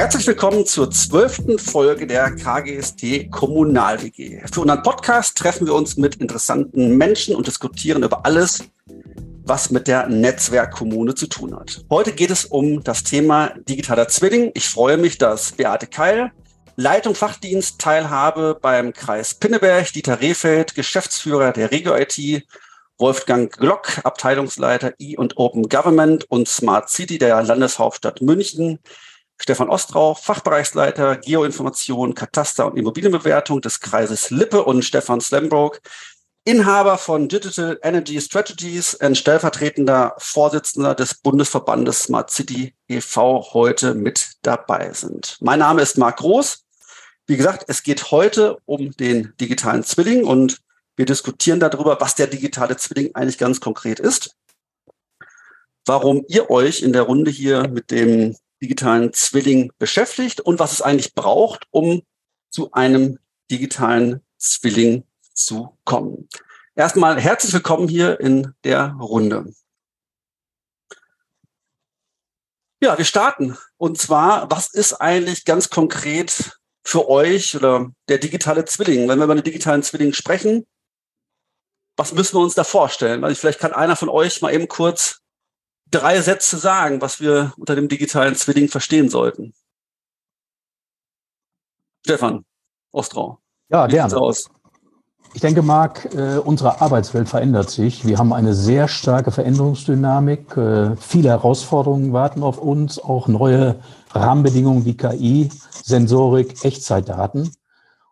Herzlich willkommen zur zwölften Folge der KGST Kommunal WG. Für unseren Podcast treffen wir uns mit interessanten Menschen und diskutieren über alles, was mit der Netzwerkkommune zu tun hat. Heute geht es um das Thema digitaler Zwilling. Ich freue mich, dass Beate Keil, Leitung Fachdienst, Teilhabe beim Kreis Pinneberg, Dieter Rehfeld, Geschäftsführer der Regio IT, Wolfgang Glock, Abteilungsleiter E und Open Government und Smart City der Landeshauptstadt München, Stefan Ostrau, Fachbereichsleiter Geoinformation, Kataster und Immobilienbewertung des Kreises Lippe und Stefan Slembrook, Inhaber von Digital Energy Strategies und stellvertretender Vorsitzender des Bundesverbandes Smart City e.V. heute mit dabei sind. Mein Name ist Marc Groß. Wie gesagt, es geht heute um den digitalen Zwilling und wir diskutieren darüber, was der digitale Zwilling eigentlich ganz konkret ist, warum ihr euch in der Runde hier mit dem digitalen Zwilling beschäftigt und was es eigentlich braucht, um zu einem digitalen Zwilling zu kommen. Erstmal herzlich willkommen hier in der Runde. Ja, wir starten. Und zwar, was ist eigentlich ganz konkret für euch oder der digitale Zwilling. Wenn wir über den digitalen Zwilling sprechen, was müssen wir uns da vorstellen? Weil vielleicht kann einer von euch mal eben kurz drei Sätze sagen, was wir unter dem digitalen Zwilling verstehen sollten. Stefan Ostrau. Ja, gerne. Aus? Ich denke, Marc, äh, unsere Arbeitswelt verändert sich. Wir haben eine sehr starke Veränderungsdynamik. Äh, viele Herausforderungen warten auf uns, auch neue Rahmenbedingungen wie KI, Sensorik, Echtzeitdaten.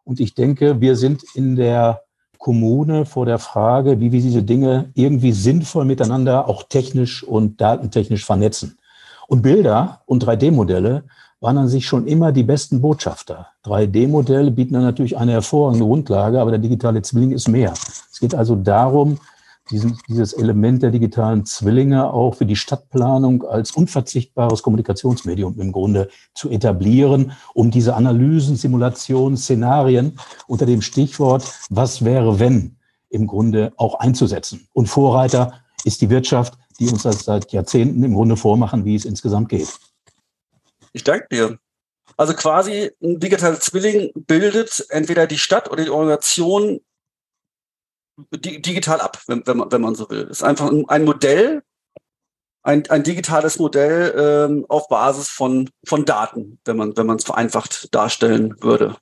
Und ich denke, wir sind in der Kommune vor der Frage, wie wir diese Dinge irgendwie sinnvoll miteinander auch technisch und datentechnisch vernetzen. Und Bilder und 3D-Modelle waren an sich schon immer die besten Botschafter. 3D-Modelle bieten dann natürlich eine hervorragende Grundlage, aber der digitale Zwilling ist mehr. Es geht also darum, diesen, dieses Element der digitalen Zwillinge auch für die Stadtplanung als unverzichtbares Kommunikationsmedium im Grunde zu etablieren, um diese Analysen, Simulationen, Szenarien unter dem Stichwort Was wäre wenn im Grunde auch einzusetzen. Und Vorreiter ist die Wirtschaft, die uns das seit Jahrzehnten im Grunde vormachen, wie es insgesamt geht. Ich danke dir. Also quasi ein digitaler Zwilling bildet entweder die Stadt oder die Organisation digital ab, wenn, wenn, man, wenn man so will. Es ist einfach ein Modell, ein, ein digitales Modell ähm, auf Basis von, von Daten, wenn man wenn es vereinfacht darstellen würde.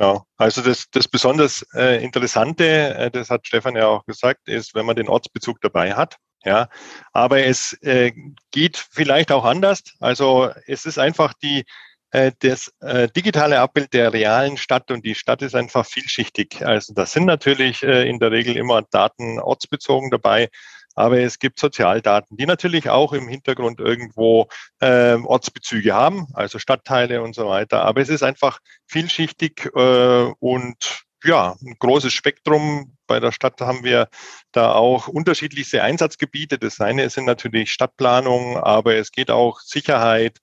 Ja, also das, das besonders äh, Interessante, äh, das hat Stefan ja auch gesagt, ist, wenn man den Ortsbezug dabei hat. Ja, aber es äh, geht vielleicht auch anders. Also es ist einfach die, das äh, digitale Abbild der realen Stadt und die Stadt ist einfach vielschichtig. Also da sind natürlich äh, in der Regel immer Daten ortsbezogen dabei, aber es gibt Sozialdaten, die natürlich auch im Hintergrund irgendwo äh, Ortsbezüge haben, also Stadtteile und so weiter. Aber es ist einfach vielschichtig äh, und ja, ein großes Spektrum. Bei der Stadt haben wir da auch unterschiedlichste Einsatzgebiete. Das eine sind natürlich Stadtplanung, aber es geht auch Sicherheit,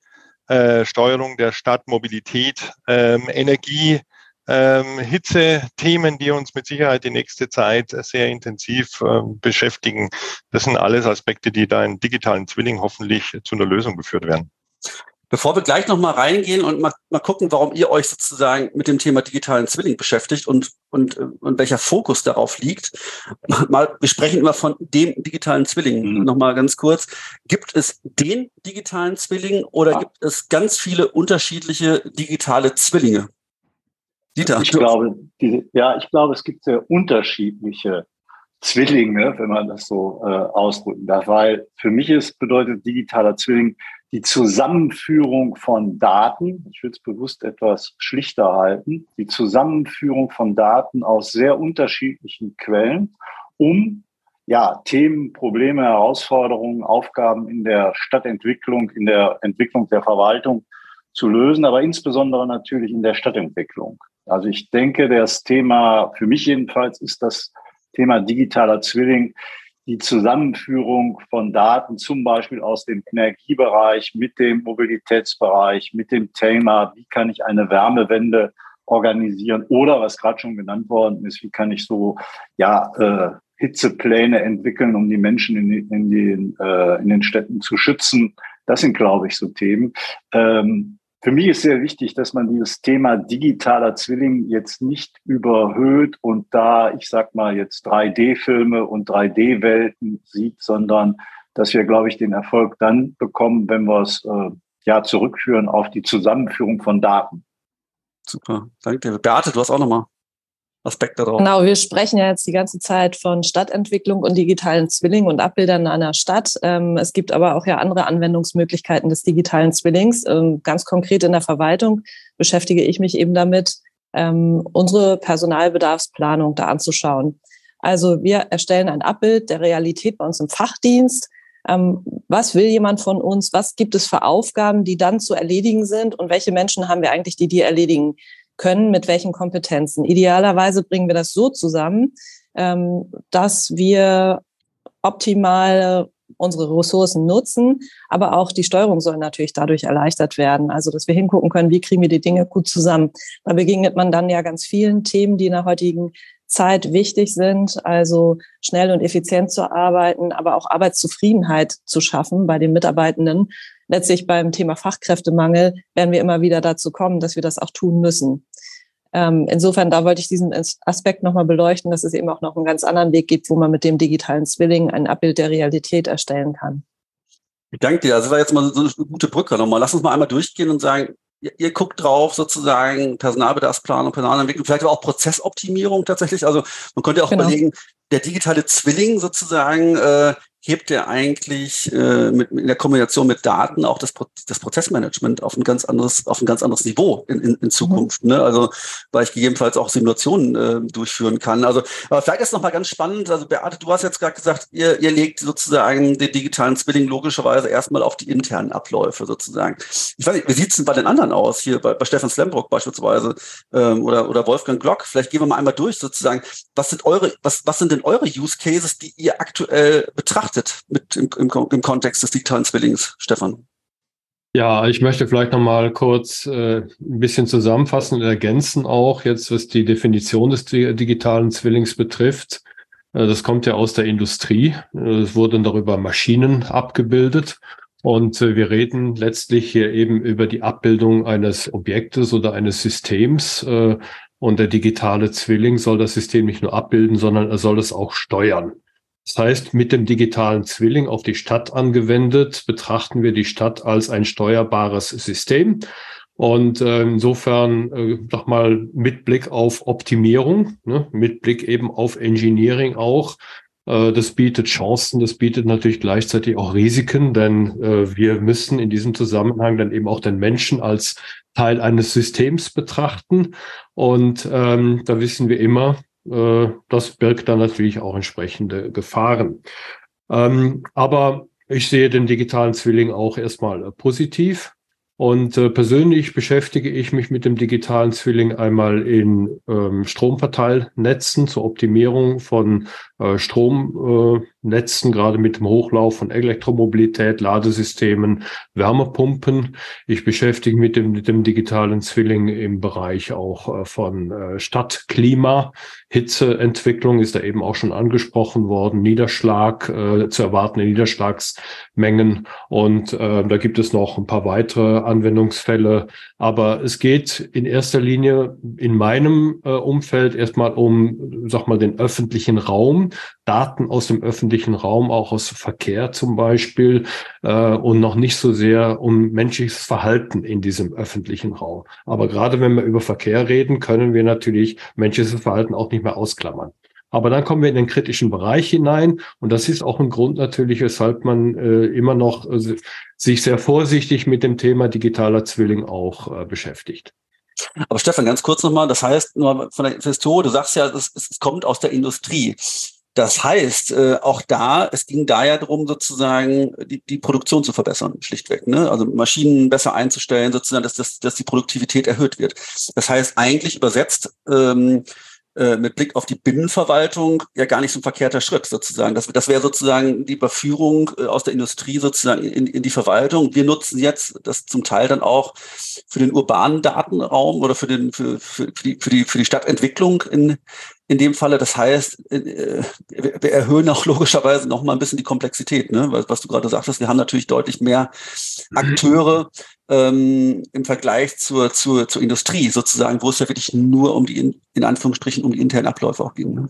äh, Steuerung der Stadt, Mobilität, ähm, Energie, ähm, Hitze-Themen, die uns mit Sicherheit die nächste Zeit sehr intensiv äh, beschäftigen. Das sind alles Aspekte, die da in digitalen Zwilling hoffentlich zu einer Lösung geführt werden. Bevor wir gleich nochmal reingehen und mal, mal gucken, warum ihr euch sozusagen mit dem Thema digitalen Zwilling beschäftigt und, und, und welcher Fokus darauf liegt, mal, wir sprechen immer von dem digitalen Zwilling. Mhm. Nochmal ganz kurz. Gibt es den digitalen Zwilling oder ja. gibt es ganz viele unterschiedliche digitale Zwillinge? Dieter. Ich glaube, diese, ja, ich glaube, es gibt sehr unterschiedliche Zwillinge, wenn man das so äh, ausdrücken darf, weil für mich ist bedeutet digitaler Zwilling die Zusammenführung von Daten, ich will es bewusst etwas schlichter halten, die Zusammenführung von Daten aus sehr unterschiedlichen Quellen, um ja, Themen, Probleme, Herausforderungen, Aufgaben in der Stadtentwicklung, in der Entwicklung der Verwaltung zu lösen, aber insbesondere natürlich in der Stadtentwicklung. Also ich denke, das Thema, für mich jedenfalls, ist das Thema digitaler Zwilling die Zusammenführung von Daten, zum Beispiel aus dem Energiebereich mit dem Mobilitätsbereich, mit dem Thema, wie kann ich eine Wärmewende organisieren oder was gerade schon genannt worden ist, wie kann ich so ja äh, Hitzepläne entwickeln, um die Menschen in, in, den, äh, in den Städten zu schützen, Das sind, glaube ich, so Themen. Ähm, für mich ist sehr wichtig, dass man dieses Thema digitaler Zwilling jetzt nicht überhöht und da, ich sag mal, jetzt 3D-Filme und 3D-Welten sieht, sondern dass wir, glaube ich, den Erfolg dann bekommen, wenn wir es äh, ja zurückführen auf die Zusammenführung von Daten. Super, danke. Beate, du hast auch nochmal Aspekte drauf. Genau, wir sprechen ja jetzt die ganze Zeit von Stadtentwicklung und digitalen Zwillingen und Abbildern einer Stadt. Ähm, es gibt aber auch ja andere Anwendungsmöglichkeiten des digitalen Zwillings. Ähm, ganz konkret in der Verwaltung beschäftige ich mich eben damit, ähm, unsere Personalbedarfsplanung da anzuschauen. Also wir erstellen ein Abbild der Realität bei uns im Fachdienst. was will jemand von uns? Was gibt es für Aufgaben, die dann zu erledigen sind? Und welche Menschen haben wir eigentlich, die die erledigen? Können, mit welchen Kompetenzen. Idealerweise bringen wir das so zusammen, ähm, dass wir optimal unsere Ressourcen nutzen, aber auch die Steuerung soll natürlich dadurch erleichtert werden. Also, dass wir hingucken können, wie kriegen wir die Dinge gut zusammen. Da begegnet man dann ja ganz vielen Themen, die in der heutigen Zeit wichtig sind, also schnell und effizient zu arbeiten, aber auch Arbeitszufriedenheit zu schaffen bei den Mitarbeitenden. Letztlich beim Thema Fachkräftemangel werden wir immer wieder dazu kommen, dass wir das auch tun müssen. Ähm, insofern, da wollte ich diesen Aspekt nochmal beleuchten, dass es eben auch noch einen ganz anderen Weg gibt, wo man mit dem digitalen Zwilling ein Abbild der Realität erstellen kann. Ich danke dir. Also das war jetzt mal so eine gute Brücke nochmal. Lass uns mal einmal durchgehen und sagen, ihr, ihr guckt drauf sozusagen Personalbedarfsplanung, Personalentwicklung, vielleicht aber auch Prozessoptimierung tatsächlich. Also man könnte auch genau. überlegen, der digitale Zwilling sozusagen, äh, hebt er eigentlich äh, mit, in der Kombination mit Daten auch das, Pro das Prozessmanagement auf ein ganz anderes, auf ein ganz anderes Niveau in, in, in Zukunft. Mhm. Ne? Also weil ich gegebenenfalls auch Simulationen äh, durchführen kann. Also aber vielleicht ist noch mal ganz spannend. Also Beate, du hast jetzt gerade gesagt, ihr, ihr legt sozusagen den digitalen Zwilling logischerweise erstmal auf die internen Abläufe sozusagen. Ich weiß nicht, wie sieht's denn bei den anderen aus hier bei, bei Stefan Slembrock beispielsweise ähm, oder oder Wolfgang Glock? Vielleicht gehen wir mal einmal durch sozusagen. Was sind eure, was was sind denn eure Use Cases, die ihr aktuell betrachtet? Betrachtet mit im, im, im Kontext des digitalen Zwillings, Stefan? Ja, ich möchte vielleicht noch mal kurz äh, ein bisschen zusammenfassen und ergänzen auch jetzt, was die Definition des digitalen Zwillings betrifft. Äh, das kommt ja aus der Industrie. Äh, es wurden darüber Maschinen abgebildet. Und äh, wir reden letztlich hier eben über die Abbildung eines Objektes oder eines Systems. Äh, und der digitale Zwilling soll das System nicht nur abbilden, sondern er soll es auch steuern. Das heißt, mit dem digitalen Zwilling auf die Stadt angewendet, betrachten wir die Stadt als ein steuerbares System. Und äh, insofern äh, mal mit Blick auf Optimierung, ne, mit Blick eben auf Engineering auch. Äh, das bietet Chancen, das bietet natürlich gleichzeitig auch Risiken, denn äh, wir müssen in diesem Zusammenhang dann eben auch den Menschen als Teil eines Systems betrachten. Und ähm, da wissen wir immer, das birgt dann natürlich auch entsprechende Gefahren. Ähm, aber ich sehe den digitalen Zwilling auch erstmal äh, positiv. Und äh, persönlich beschäftige ich mich mit dem digitalen Zwilling einmal in ähm, Stromverteilnetzen zur Optimierung von äh, Stromnetzen, äh, gerade mit dem Hochlauf von Elektromobilität, Ladesystemen, Wärmepumpen. Ich beschäftige mich mit dem, mit dem digitalen Zwilling im Bereich auch äh, von äh, Stadtklima. Hitzeentwicklung ist da eben auch schon angesprochen worden, Niederschlag, äh, zu erwartende Niederschlagsmengen. Und äh, da gibt es noch ein paar weitere Anwendungsfälle. Aber es geht in erster Linie in meinem äh, Umfeld erstmal um, sag mal, den öffentlichen Raum, Daten aus dem öffentlichen Raum, auch aus Verkehr zum Beispiel, äh, und noch nicht so sehr um menschliches Verhalten in diesem öffentlichen Raum. Aber gerade wenn wir über Verkehr reden, können wir natürlich menschliches Verhalten auch nicht mehr ausklammern. Aber dann kommen wir in den kritischen Bereich hinein und das ist auch ein Grund natürlich, weshalb man äh, immer noch äh, sich sehr vorsichtig mit dem Thema digitaler Zwilling auch äh, beschäftigt. Aber Stefan, ganz kurz nochmal, das heißt, nur von der Historie, du sagst ja, es, es kommt aus der Industrie. Das heißt, äh, auch da, es ging da ja darum, sozusagen die, die Produktion zu verbessern, schlichtweg. Ne? Also Maschinen besser einzustellen, sozusagen, dass, dass, dass die Produktivität erhöht wird. Das heißt, eigentlich übersetzt, ähm, äh, mit Blick auf die Binnenverwaltung ja gar nicht so ein verkehrter Schritt sozusagen. Das, das wäre sozusagen die Überführung äh, aus der Industrie sozusagen in, in die Verwaltung. Wir nutzen jetzt das zum Teil dann auch für den urbanen Datenraum oder für, den, für, für, für, die, für, die, für die Stadtentwicklung in, in dem Falle. Das heißt, äh, wir erhöhen auch logischerweise noch mal ein bisschen die Komplexität, ne? was, was du gerade sagtest. Wir haben natürlich deutlich mehr Akteure ähm, im Vergleich zur, zur, zur Industrie sozusagen, wo es ja wirklich nur um die, in Anführungsstrichen, um die internen Abläufe auch ging. Ne?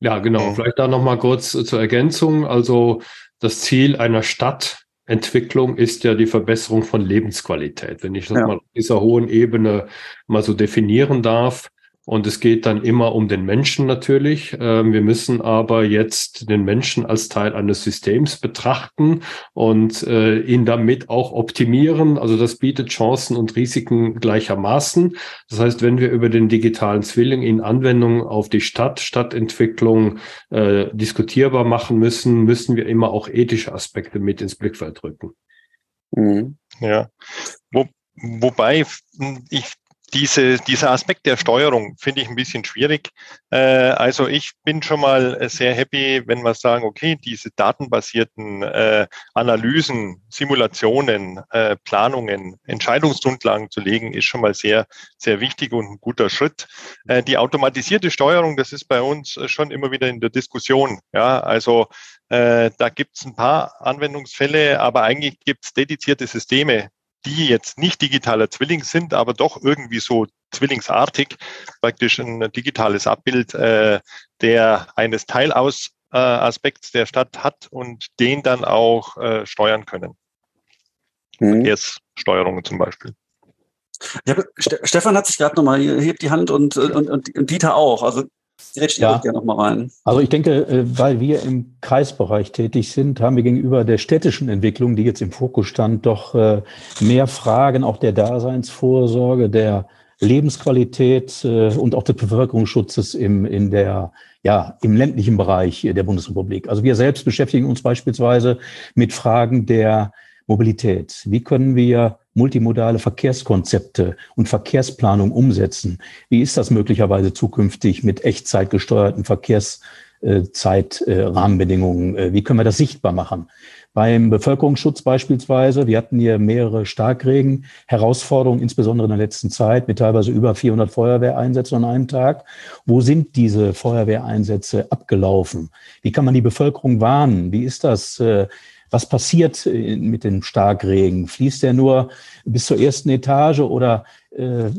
Ja, genau. Vielleicht da noch mal kurz zur Ergänzung. Also das Ziel einer Stadtentwicklung ist ja die Verbesserung von Lebensqualität. Wenn ich das ja. mal auf dieser hohen Ebene mal so definieren darf, und es geht dann immer um den Menschen natürlich. Ähm, wir müssen aber jetzt den Menschen als Teil eines Systems betrachten und äh, ihn damit auch optimieren. Also das bietet Chancen und Risiken gleichermaßen. Das heißt, wenn wir über den digitalen Zwilling in Anwendung auf die Stadt, Stadtentwicklung äh, diskutierbar machen müssen, müssen wir immer auch ethische Aspekte mit ins Blickfeld rücken. Mhm. Ja. Wo, wobei ich diese, dieser Aspekt der Steuerung finde ich ein bisschen schwierig. Äh, also ich bin schon mal sehr happy, wenn wir sagen, okay, diese datenbasierten äh, Analysen, Simulationen, äh, Planungen, Entscheidungsgrundlagen zu legen, ist schon mal sehr, sehr wichtig und ein guter Schritt. Äh, die automatisierte Steuerung, das ist bei uns schon immer wieder in der Diskussion. Ja, also äh, da gibt es ein paar Anwendungsfälle, aber eigentlich gibt es dedizierte Systeme, die jetzt nicht digitaler Zwilling sind, aber doch irgendwie so zwillingsartig, praktisch ein digitales Abbild äh, der eines Teilaspekts der Stadt hat und den dann auch äh, steuern können. Mhm. Verkehrssteuerungen zum Beispiel. Ja, Stefan hat sich gerade nochmal, hebt die Hand und, und, und Dieter auch. Also Grätsch ja. gerne nochmal rein. Also ich denke, äh, weil wir im Kreisbereich tätig sind, haben wir gegenüber der städtischen Entwicklung, die jetzt im Fokus stand, doch äh, mehr Fragen auch der Daseinsvorsorge, der Lebensqualität äh, und auch des Bevölkerungsschutzes im, in der, ja, im ländlichen Bereich der Bundesrepublik. Also wir selbst beschäftigen uns beispielsweise mit Fragen der Mobilität. Wie können wir multimodale Verkehrskonzepte und Verkehrsplanung umsetzen? Wie ist das möglicherweise zukünftig mit echtzeitgesteuerten Verkehrszeitrahmenbedingungen? Äh, wie können wir das sichtbar machen? Beim Bevölkerungsschutz beispielsweise, wir hatten hier mehrere Starkregen, Herausforderungen, insbesondere in der letzten Zeit, mit teilweise über 400 Feuerwehreinsätzen an einem Tag. Wo sind diese Feuerwehreinsätze abgelaufen? Wie kann man die Bevölkerung warnen? Wie ist das? Was passiert äh, mit dem Starkregen? Fließt der nur bis zur ersten Etage oder äh,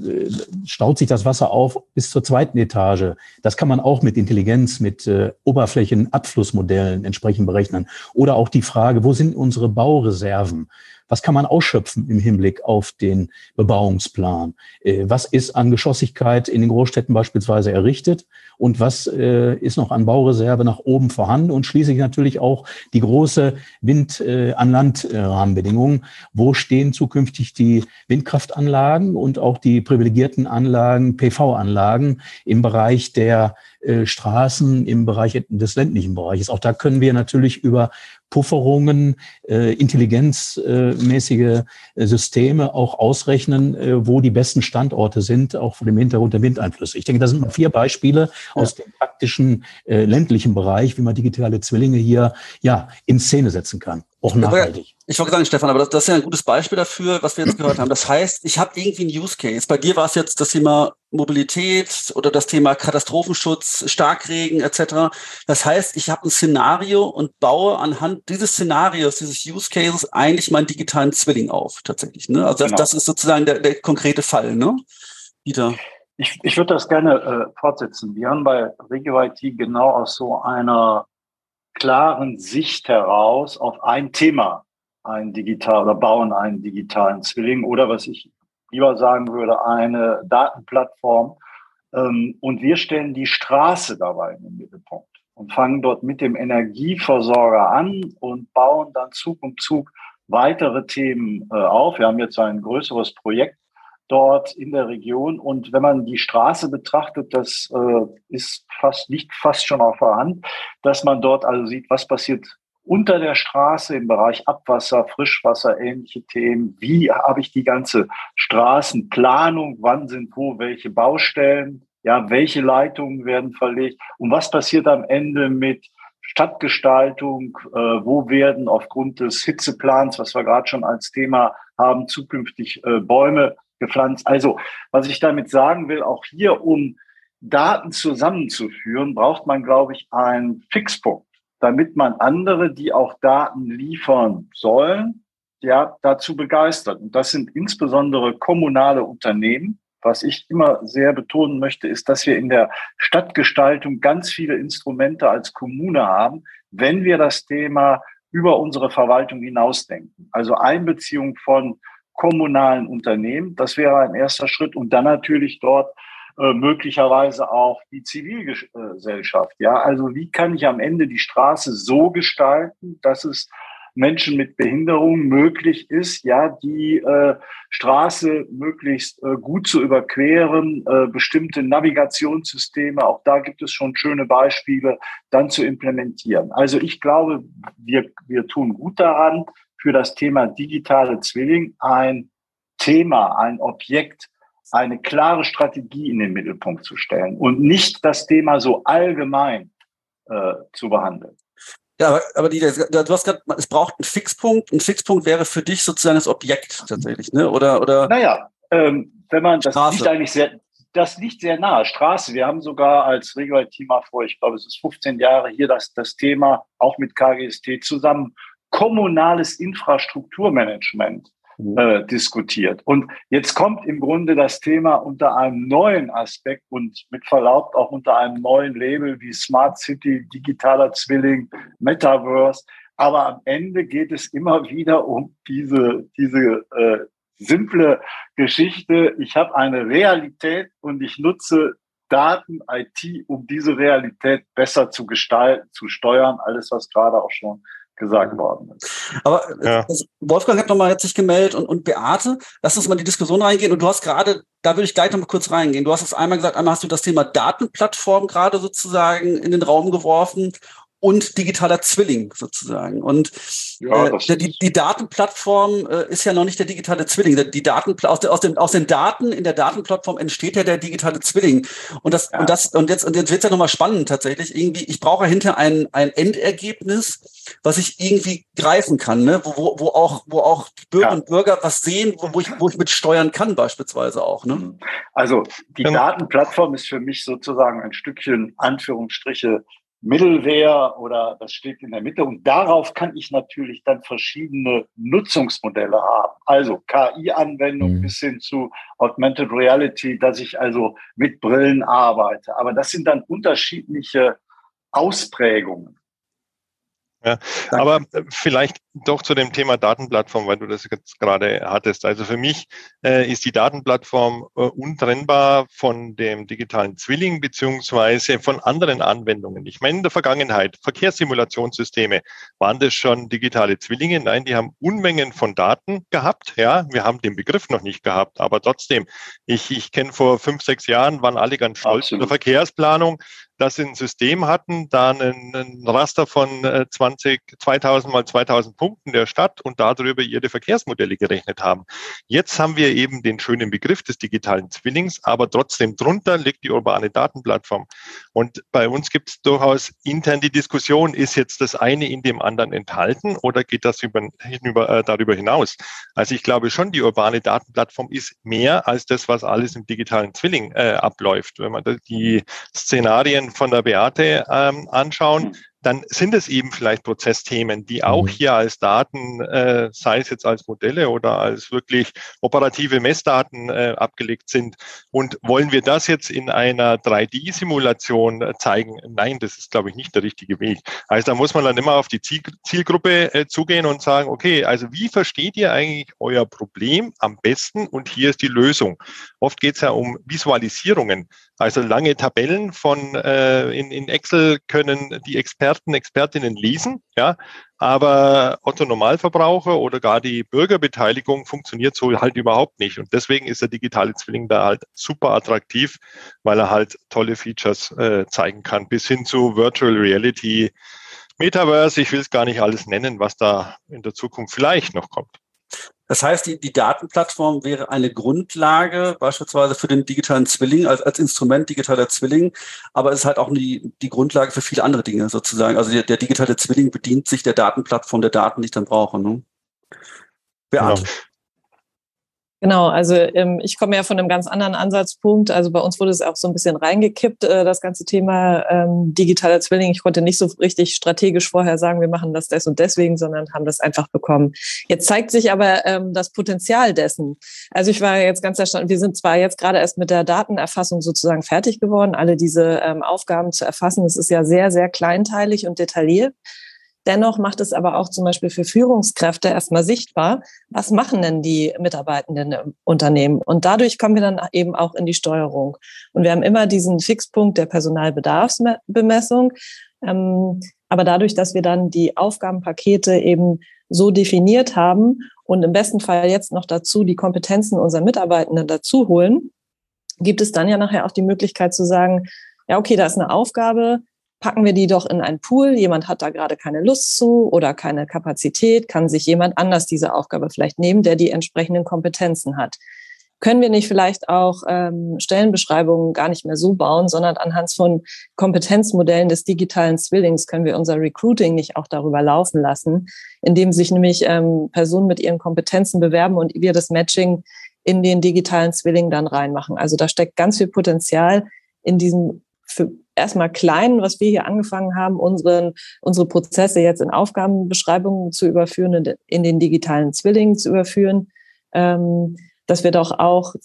staut sich das Wasser auf bis zur zweiten Etage? Das kann man auch mit Intelligenz, mit äh, Oberflächenabflussmodellen entsprechend berechnen. Oder auch die Frage, wo sind unsere Baureserven? Was kann man ausschöpfen im Hinblick auf den Bebauungsplan? Äh, was ist an Geschossigkeit in den Großstädten beispielsweise errichtet? Und was äh, ist noch an Baureserve nach oben vorhanden? Und schließlich natürlich auch die große Wind äh, an Land Rahmenbedingungen. Wo stehen zukünftig die Windkraftanlagen und auch die privilegierten Anlagen, PV-Anlagen im Bereich der Straßen, im Bereich des ländlichen Bereiches? Auch da können wir natürlich über Pufferungen, äh, intelligenzmäßige äh, Systeme auch ausrechnen, äh, wo die besten Standorte sind, auch vor dem Hintergrund der Windeinflüsse. Ich denke, das sind mal vier Beispiele ja. aus dem praktischen äh, ländlichen Bereich, wie man digitale Zwillinge hier ja in Szene setzen kann auch nachhaltig. Ich wollte sagen, Stefan, aber das, das, ist ja ein gutes Beispiel dafür, was wir jetzt gehört haben. Das heißt, ich habe irgendwie einen Use Case. Bei dir war es jetzt das Thema Mobilität oder das Thema Katastrophenschutz, Starkregen etc. Das heißt, ich habe ein Szenario und baue anhand dieses Szenarios, dieses Use Cases eigentlich meinen digitalen Zwilling auf, tatsächlich. Ne? Also genau. das, ist sozusagen der, der konkrete Fall, ne? Dieter. Ich, ich würde das gerne äh, fortsetzen. Wir haben bei Regio IT genau aus so einer klaren Sicht heraus auf ein Thema ein digital oder bauen einen digitalen Zwilling oder was ich lieber sagen würde, eine Datenplattform. Ähm, und wir stellen die Straße dabei in den Mittelpunkt und fangen dort mit dem Energieversorger an und bauen dann Zug um Zug weitere Themen äh, auf. Wir haben jetzt ein größeres Projekt dort in der Region. Und wenn man die Straße betrachtet, das äh, ist fast, liegt fast schon auf der Hand, dass man dort also sieht, was passiert unter der Straße im Bereich Abwasser, Frischwasser, ähnliche Themen. Wie habe ich die ganze Straßenplanung? Wann sind wo welche Baustellen? Ja, welche Leitungen werden verlegt? Und was passiert am Ende mit Stadtgestaltung? Äh, wo werden aufgrund des Hitzeplans, was wir gerade schon als Thema haben, zukünftig äh, Bäume gepflanzt. Also, was ich damit sagen will, auch hier, um Daten zusammenzuführen, braucht man, glaube ich, einen Fixpunkt, damit man andere, die auch Daten liefern sollen, ja, dazu begeistert. Und das sind insbesondere kommunale Unternehmen. Was ich immer sehr betonen möchte, ist, dass wir in der Stadtgestaltung ganz viele Instrumente als Kommune haben, wenn wir das Thema über unsere Verwaltung hinausdenken. Also Einbeziehung von kommunalen Unternehmen, das wäre ein erster Schritt. Und dann natürlich dort äh, möglicherweise auch die Zivilgesellschaft. Ja, also wie kann ich am Ende die Straße so gestalten, dass es Menschen mit Behinderung möglich ist, ja, die äh, Straße möglichst äh, gut zu überqueren, äh, bestimmte Navigationssysteme, auch da gibt es schon schöne Beispiele, dann zu implementieren. Also ich glaube, wir, wir tun gut daran, für das Thema digitale Zwilling ein Thema, ein Objekt, eine klare Strategie in den Mittelpunkt zu stellen und nicht das Thema so allgemein äh, zu behandeln. Ja, aber, die, du hast gerade, es braucht einen Fixpunkt. Ein Fixpunkt wäre für dich sozusagen das Objekt tatsächlich, ne? Oder, oder? Naja, ähm, wenn man, das Straße. liegt eigentlich sehr, das liegt sehr nahe. Straße. Wir haben sogar als Regelteam vor, ich glaube, es ist 15 Jahre hier das, das Thema auch mit KGST zusammen kommunales Infrastrukturmanagement. Äh, diskutiert. Und jetzt kommt im Grunde das Thema unter einem neuen Aspekt und mit Verlaub auch unter einem neuen Label wie Smart City, digitaler Zwilling, Metaverse. Aber am Ende geht es immer wieder um diese, diese äh, simple Geschichte. Ich habe eine Realität und ich nutze Daten, IT, um diese Realität besser zu gestalten, zu steuern. Alles, was gerade auch schon gesagt worden ist. Aber ja. Wolfgang hat nochmal jetzt sich gemeldet und, und Beate, lass uns mal in die Diskussion reingehen. Und du hast gerade, da würde ich gleich nochmal kurz reingehen. Du hast es einmal gesagt, einmal hast du das Thema Datenplattform gerade sozusagen in den Raum geworfen und digitaler Zwilling sozusagen. Und ja, äh, die, die Datenplattform äh, ist ja noch nicht der digitale Zwilling. Die Daten aus, aus, dem, aus den Daten in der Datenplattform entsteht ja der digitale Zwilling. Und das ja. und das und jetzt und jetzt wird's ja nochmal spannend tatsächlich. Irgendwie, ich brauche hinter ein ein Endergebnis, was ich irgendwie greifen kann, ne? wo, wo, wo auch wo auch die Bürger ja. und Bürger was sehen, wo, wo ich wo ich mit steuern kann beispielsweise auch. Ne? Also die Datenplattform ist für mich sozusagen ein Stückchen Anführungsstriche Middleware oder das steht in der Mitte. Und darauf kann ich natürlich dann verschiedene Nutzungsmodelle haben. Also KI-Anwendung mhm. bis hin zu Augmented Reality, dass ich also mit Brillen arbeite. Aber das sind dann unterschiedliche Ausprägungen. Ja, aber äh, vielleicht doch zu dem Thema Datenplattform, weil du das jetzt gerade hattest. Also für mich äh, ist die Datenplattform äh, untrennbar von dem digitalen Zwilling beziehungsweise von anderen Anwendungen. Ich meine, in der Vergangenheit, Verkehrssimulationssysteme, waren das schon digitale Zwillinge? Nein, die haben Unmengen von Daten gehabt. Ja, wir haben den Begriff noch nicht gehabt, aber trotzdem, ich, ich kenne vor fünf, sechs Jahren, waren alle ganz stolz in der Verkehrsplanung, dass sie ein System hatten, da einen, Raster von 20, äh, 2000 mal 2000 Punkten der Stadt und darüber ihre Verkehrsmodelle gerechnet haben. Jetzt haben wir eben den schönen Begriff des digitalen Zwillings, aber trotzdem drunter liegt die urbane Datenplattform. Und bei uns gibt es durchaus intern die Diskussion, ist jetzt das eine in dem anderen enthalten oder geht das über, hinüber, äh, darüber hinaus? Also ich glaube schon, die urbane Datenplattform ist mehr als das, was alles im digitalen Zwilling äh, abläuft. Wenn man die Szenarien von der Beate ähm, anschauen, hm dann sind es eben vielleicht Prozessthemen, die auch mhm. hier als Daten, äh, sei es jetzt als Modelle oder als wirklich operative Messdaten äh, abgelegt sind. Und wollen wir das jetzt in einer 3D-Simulation äh, zeigen? Nein, das ist, glaube ich, nicht der richtige Weg. Also da muss man dann immer auf die Ziel Zielgruppe äh, zugehen und sagen, okay, also wie versteht ihr eigentlich euer Problem am besten? Und hier ist die Lösung. Oft geht es ja um Visualisierungen. Also lange Tabellen von äh, in, in Excel können die Experten, Expertinnen lesen, ja, aber Otto Normalverbraucher oder gar die Bürgerbeteiligung funktioniert so halt überhaupt nicht. Und deswegen ist der digitale Zwilling da halt super attraktiv, weil er halt tolle Features äh, zeigen kann, bis hin zu Virtual Reality, Metaverse. Ich will es gar nicht alles nennen, was da in der Zukunft vielleicht noch kommt. Das heißt, die, die Datenplattform wäre eine Grundlage beispielsweise für den digitalen Zwilling, als, als Instrument digitaler Zwilling, aber es ist halt auch die, die Grundlage für viele andere Dinge sozusagen. Also der, der digitale Zwilling bedient sich der Datenplattform der Daten, die ich dann brauche. Ne? Beate. Genau. Genau, also ähm, ich komme ja von einem ganz anderen Ansatzpunkt. Also bei uns wurde es auch so ein bisschen reingekippt, äh, das ganze Thema ähm, digitaler Zwilling. Ich konnte nicht so richtig strategisch vorher sagen, wir machen das des und deswegen, sondern haben das einfach bekommen. Jetzt zeigt sich aber ähm, das Potenzial dessen. Also ich war jetzt ganz erstaunt, wir sind zwar jetzt gerade erst mit der Datenerfassung sozusagen fertig geworden, alle diese ähm, Aufgaben zu erfassen. Es ist ja sehr, sehr kleinteilig und detailliert. Dennoch macht es aber auch zum Beispiel für Führungskräfte erstmal sichtbar, was machen denn die Mitarbeitenden im Unternehmen? Und dadurch kommen wir dann eben auch in die Steuerung. Und wir haben immer diesen Fixpunkt der Personalbedarfsbemessung. Ähm, aber dadurch, dass wir dann die Aufgabenpakete eben so definiert haben und im besten Fall jetzt noch dazu die Kompetenzen unserer Mitarbeitenden dazu holen, gibt es dann ja nachher auch die Möglichkeit zu sagen, ja, okay, da ist eine Aufgabe, packen wir die doch in einen Pool. Jemand hat da gerade keine Lust zu oder keine Kapazität, kann sich jemand anders diese Aufgabe vielleicht nehmen, der die entsprechenden Kompetenzen hat. Können wir nicht vielleicht auch ähm, Stellenbeschreibungen gar nicht mehr so bauen, sondern anhand von Kompetenzmodellen des digitalen Zwillings können wir unser Recruiting nicht auch darüber laufen lassen, indem sich nämlich ähm, Personen mit ihren Kompetenzen bewerben und wir das Matching in den digitalen Zwilling dann reinmachen. Also da steckt ganz viel Potenzial in diesem für erstmal klein, was wir hier angefangen haben, unseren, unsere Prozesse jetzt in Aufgabenbeschreibungen zu überführen, in den digitalen Zwillingen zu überführen, ähm, dass wir doch auch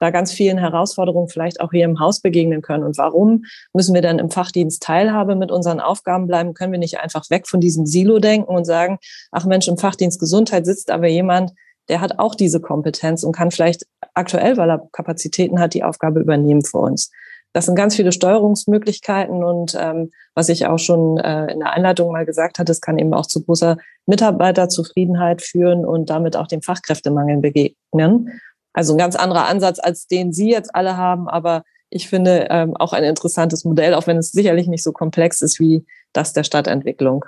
da ganz vielen Herausforderungen vielleicht auch hier im Haus begegnen können. Und warum müssen wir dann im Fachdienst Teilhabe mit unseren Aufgaben bleiben? Können wir nicht einfach weg von diesem Silo denken und sagen, ach Mensch, im Fachdienst Gesundheit sitzt aber jemand, der hat auch diese Kompetenz und kann vielleicht aktuell, weil er Kapazitäten hat, die Aufgabe übernehmen für uns das sind ganz viele Steuerungsmöglichkeiten und ähm, was ich auch schon äh, in der Einleitung mal gesagt hatte, es kann eben auch zu großer Mitarbeiterzufriedenheit führen und damit auch dem Fachkräftemangel begegnen. Also ein ganz anderer Ansatz, als den Sie jetzt alle haben, aber ich finde ähm, auch ein interessantes Modell, auch wenn es sicherlich nicht so komplex ist wie das der Stadtentwicklung.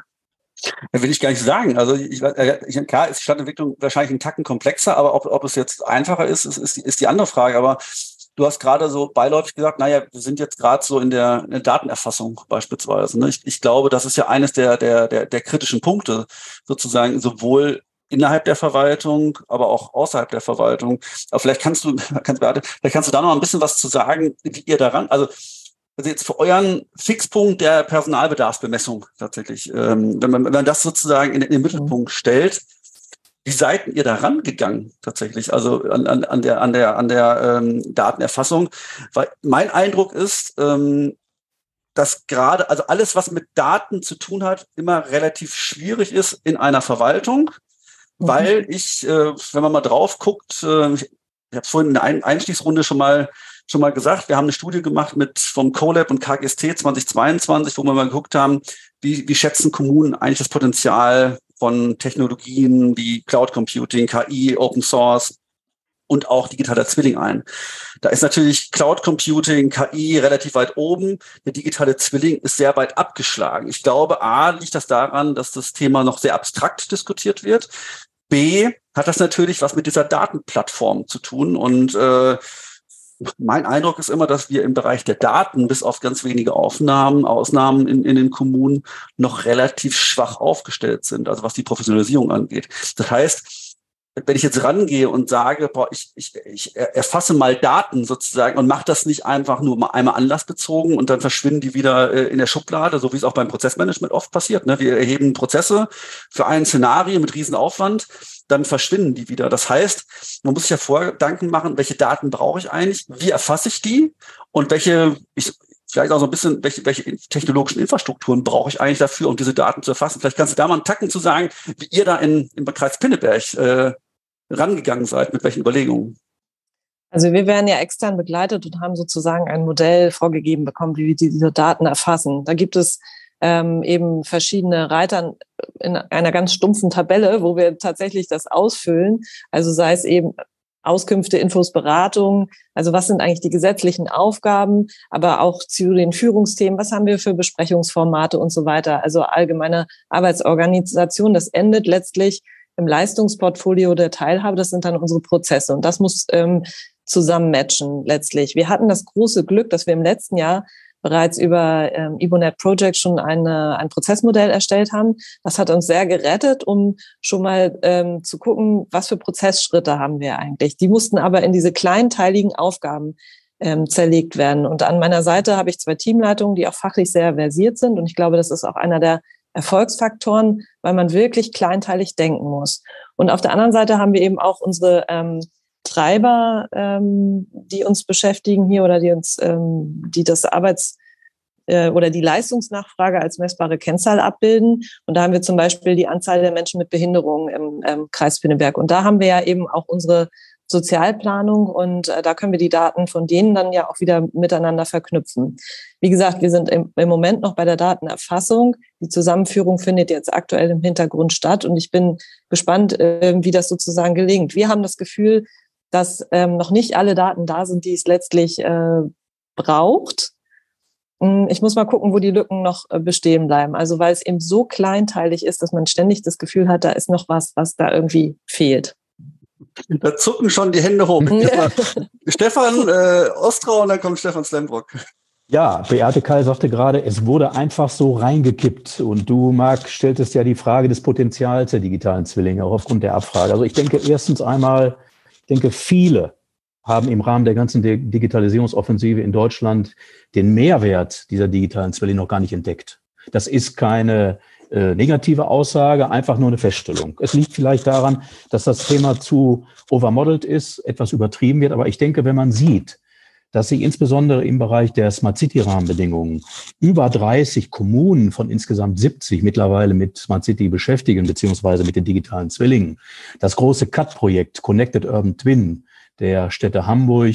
Will ich gar nicht sagen. Also ich, äh, ich, klar ist die Stadtentwicklung wahrscheinlich einen Tacken komplexer, aber ob, ob es jetzt einfacher ist, ist, ist, die, ist die andere Frage. Aber Du hast gerade so beiläufig gesagt, naja, wir sind jetzt gerade so in der, in der Datenerfassung beispielsweise. Ne? Ich, ich glaube, das ist ja eines der, der, der, der kritischen Punkte, sozusagen, sowohl innerhalb der Verwaltung, aber auch außerhalb der Verwaltung. Aber vielleicht kannst du, kannst, vielleicht kannst du da noch ein bisschen was zu sagen, wie ihr daran, also, also jetzt für euren Fixpunkt der Personalbedarfsbemessung tatsächlich, ähm, wenn, man, wenn man das sozusagen in, in den Mittelpunkt stellt, wie seid ihr da rangegangen tatsächlich? Also an, an, an der, an der, an der ähm, Datenerfassung? Weil mein Eindruck ist, ähm, dass gerade, also alles, was mit Daten zu tun hat, immer relativ schwierig ist in einer Verwaltung, mhm. weil ich, äh, wenn man mal drauf guckt, äh, ich, ich habe vorhin in der Einstiegsrunde schon mal schon mal gesagt, wir haben eine Studie gemacht mit vom CoLab und KGST 2022, wo wir mal geguckt haben, wie, wie schätzen Kommunen eigentlich das Potenzial von Technologien wie Cloud Computing, KI, Open Source und auch digitaler Zwilling ein. Da ist natürlich Cloud Computing, KI relativ weit oben. Der digitale Zwilling ist sehr weit abgeschlagen. Ich glaube, A, liegt das daran, dass das Thema noch sehr abstrakt diskutiert wird. B, hat das natürlich was mit dieser Datenplattform zu tun und äh, mein Eindruck ist immer, dass wir im Bereich der Daten bis auf ganz wenige Aufnahmen, Ausnahmen in, in den Kommunen noch relativ schwach aufgestellt sind, also was die Professionalisierung angeht. Das heißt, wenn ich jetzt rangehe und sage, boah, ich, ich, ich erfasse mal Daten sozusagen und mache das nicht einfach nur mal einmal anlassbezogen und dann verschwinden die wieder äh, in der Schublade, so wie es auch beim Prozessmanagement oft passiert. Ne? Wir erheben Prozesse für ein Szenario mit Riesenaufwand dann verschwinden die wieder. Das heißt, man muss sich ja Vorgedanken machen, welche Daten brauche ich eigentlich, wie erfasse ich die und welche, ich, vielleicht auch so ein bisschen, welche, welche technologischen Infrastrukturen brauche ich eigentlich dafür, um diese Daten zu erfassen. Vielleicht kannst du da mal einen Tacken zu sagen, wie ihr da in, im Kreis Pinneberg äh, rangegangen seid, mit welchen Überlegungen. Also wir werden ja extern begleitet und haben sozusagen ein Modell vorgegeben bekommen, wie wir diese Daten erfassen. Da gibt es ähm, eben verschiedene Reiter in einer ganz stumpfen Tabelle, wo wir tatsächlich das ausfüllen. Also sei es eben Auskünfte, Infos, Beratung. Also was sind eigentlich die gesetzlichen Aufgaben, aber auch zu den Führungsthemen. Was haben wir für Besprechungsformate und so weiter? Also allgemeine Arbeitsorganisation. Das endet letztlich im Leistungsportfolio der Teilhabe. Das sind dann unsere Prozesse und das muss ähm, zusammen matchen letztlich. Wir hatten das große Glück, dass wir im letzten Jahr bereits über ähm, Ibonet Project schon eine, ein Prozessmodell erstellt haben. Das hat uns sehr gerettet, um schon mal ähm, zu gucken, was für Prozessschritte haben wir eigentlich. Die mussten aber in diese kleinteiligen Aufgaben ähm, zerlegt werden. Und an meiner Seite habe ich zwei Teamleitungen, die auch fachlich sehr versiert sind. Und ich glaube, das ist auch einer der Erfolgsfaktoren, weil man wirklich kleinteilig denken muss. Und auf der anderen Seite haben wir eben auch unsere ähm, Treiber, ähm, die uns beschäftigen hier oder die uns, ähm, die das Arbeits- äh, oder die Leistungsnachfrage als messbare Kennzahl abbilden. Und da haben wir zum Beispiel die Anzahl der Menschen mit Behinderungen im ähm, Kreis Pinneberg. Und da haben wir ja eben auch unsere Sozialplanung und äh, da können wir die Daten von denen dann ja auch wieder miteinander verknüpfen. Wie gesagt, wir sind im, im Moment noch bei der Datenerfassung. Die Zusammenführung findet jetzt aktuell im Hintergrund statt und ich bin gespannt, äh, wie das sozusagen gelingt. Wir haben das Gefühl, dass ähm, noch nicht alle Daten da sind, die es letztlich äh, braucht. Hm, ich muss mal gucken, wo die Lücken noch äh, bestehen bleiben. Also weil es eben so kleinteilig ist, dass man ständig das Gefühl hat, da ist noch was, was da irgendwie fehlt. Da zucken schon die Hände hoch. Ja. Stefan äh, Ostrau und dann kommt Stefan Slembrock. Ja, Beate Kall sagte gerade, es wurde einfach so reingekippt. Und du, Marc, stelltest ja die Frage des Potenzials der digitalen Zwillinge, auch aufgrund der Abfrage. Also ich denke erstens einmal, ich denke, viele haben im Rahmen der ganzen Digitalisierungsoffensive in Deutschland den Mehrwert dieser digitalen Zwillinge noch gar nicht entdeckt. Das ist keine äh, negative Aussage, einfach nur eine Feststellung. Es liegt vielleicht daran, dass das Thema zu overmodeled ist, etwas übertrieben wird, aber ich denke, wenn man sieht, dass sich insbesondere im Bereich der Smart City Rahmenbedingungen über 30 Kommunen von insgesamt 70 mittlerweile mit Smart City beschäftigen, beziehungsweise mit den digitalen Zwillingen. Das große CUT-Projekt Connected Urban Twin der Städte Hamburg,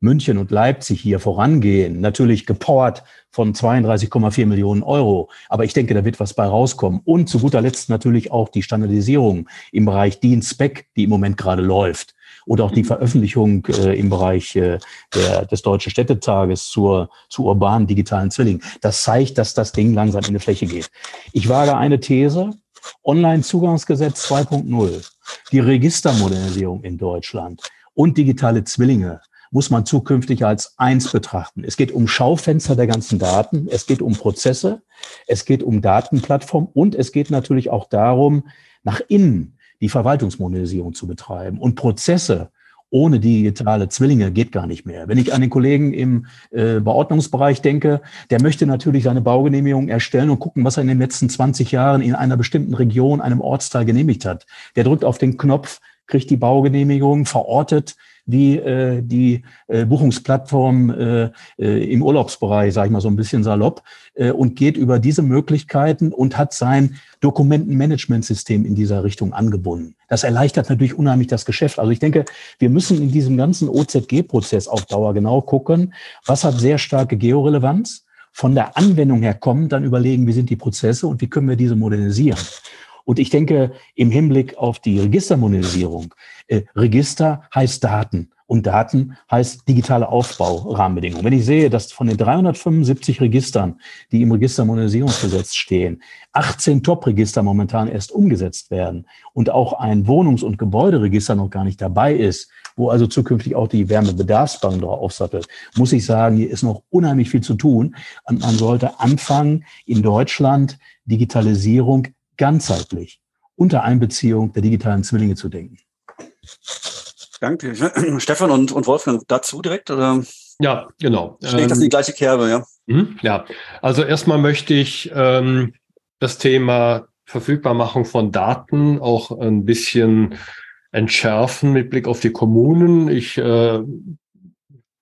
München und Leipzig hier vorangehen, natürlich gepowert von 32,4 Millionen Euro. Aber ich denke, da wird was bei rauskommen. Und zu guter Letzt natürlich auch die Standardisierung im Bereich DIN-Spec, die im Moment gerade läuft. Oder auch die Veröffentlichung äh, im Bereich äh, der, des Deutschen Städtetages zur, zu urbanen digitalen Zwillingen. Das zeigt, dass das Ding langsam in die Fläche geht. Ich wage eine These. Online-Zugangsgesetz 2.0, die Registermodernisierung in Deutschland und digitale Zwillinge muss man zukünftig als eins betrachten. Es geht um Schaufenster der ganzen Daten, es geht um Prozesse, es geht um Datenplattform und es geht natürlich auch darum, nach innen die Verwaltungsmodernisierung zu betreiben und Prozesse ohne digitale Zwillinge geht gar nicht mehr. Wenn ich an den Kollegen im äh, Beordnungsbereich denke, der möchte natürlich seine Baugenehmigung erstellen und gucken, was er in den letzten 20 Jahren in einer bestimmten Region, einem Ortsteil genehmigt hat. Der drückt auf den Knopf, kriegt die Baugenehmigung, verortet wie äh, die äh, Buchungsplattform äh, äh, im Urlaubsbereich, sage ich mal so ein bisschen salopp, äh, und geht über diese Möglichkeiten und hat sein Dokumentenmanagementsystem in dieser Richtung angebunden. Das erleichtert natürlich unheimlich das Geschäft. Also ich denke, wir müssen in diesem ganzen OZG-Prozess auf Dauer genau gucken, was hat sehr starke Georelevanz, von der Anwendung her kommen, dann überlegen, wie sind die Prozesse und wie können wir diese modernisieren. Und ich denke, im Hinblick auf die Registermodernisierung, äh, Register heißt Daten. Und Daten heißt digitale Aufbaurahmenbedingungen. Wenn ich sehe, dass von den 375 Registern, die im Registermodernisierungsgesetz stehen, 18 Top-Register momentan erst umgesetzt werden und auch ein Wohnungs- und Gebäuderegister noch gar nicht dabei ist, wo also zukünftig auch die Wärmebedarfsbank drauf aufsattelt, muss ich sagen, hier ist noch unheimlich viel zu tun. Und man sollte anfangen, in Deutschland Digitalisierung ganzheitlich unter Einbeziehung der digitalen Zwillinge zu denken. Danke. Stefan und, und Wolfgang, dazu direkt? Oder? Ja, genau. Schlägt das in die gleiche Kerbe, ja? Mhm, ja, also erstmal möchte ich ähm, das Thema Verfügbarmachung von Daten auch ein bisschen entschärfen mit Blick auf die Kommunen. Ich äh,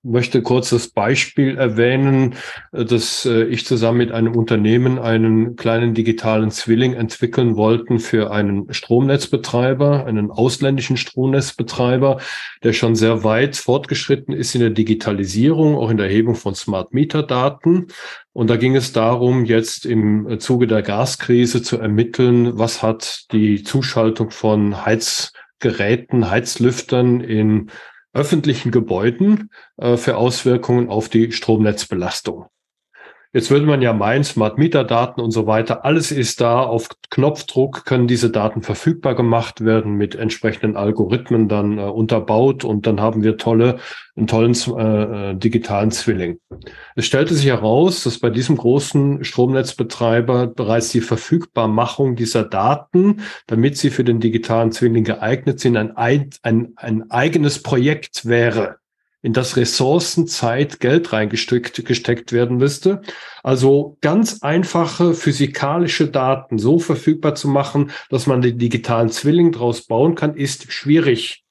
möchte kurz das Beispiel erwähnen, äh, dass äh, ich zusammen mit einem Unternehmen einen kleinen digitalen Zwilling entwickeln wollten für einen Stromnetzbetreiber, einen ausländischen Stromnetzbetreiber, der schon sehr weit fortgeschritten ist in der Digitalisierung, auch in der Erhebung von Smart Meter Daten. Und da ging es darum, jetzt im Zuge der Gaskrise zu ermitteln, was hat die Zuschaltung von Heizgeräten, Heizlüftern in öffentlichen Gebäuden äh, für Auswirkungen auf die Stromnetzbelastung. Jetzt würde man ja meinen, Smart Meter Daten und so weiter, alles ist da. Auf Knopfdruck können diese Daten verfügbar gemacht werden, mit entsprechenden Algorithmen dann äh, unterbaut und dann haben wir tolle, einen tollen äh, äh, digitalen Zwilling. Es stellte sich heraus, dass bei diesem großen Stromnetzbetreiber bereits die Verfügbarmachung dieser Daten, damit sie für den digitalen Zwilling geeignet sind, ein, ein, ein eigenes Projekt wäre in das Ressourcen, Zeit, Geld reingesteckt gesteckt werden müsste. Also ganz einfache physikalische Daten so verfügbar zu machen, dass man den digitalen Zwilling daraus bauen kann, ist schwierig.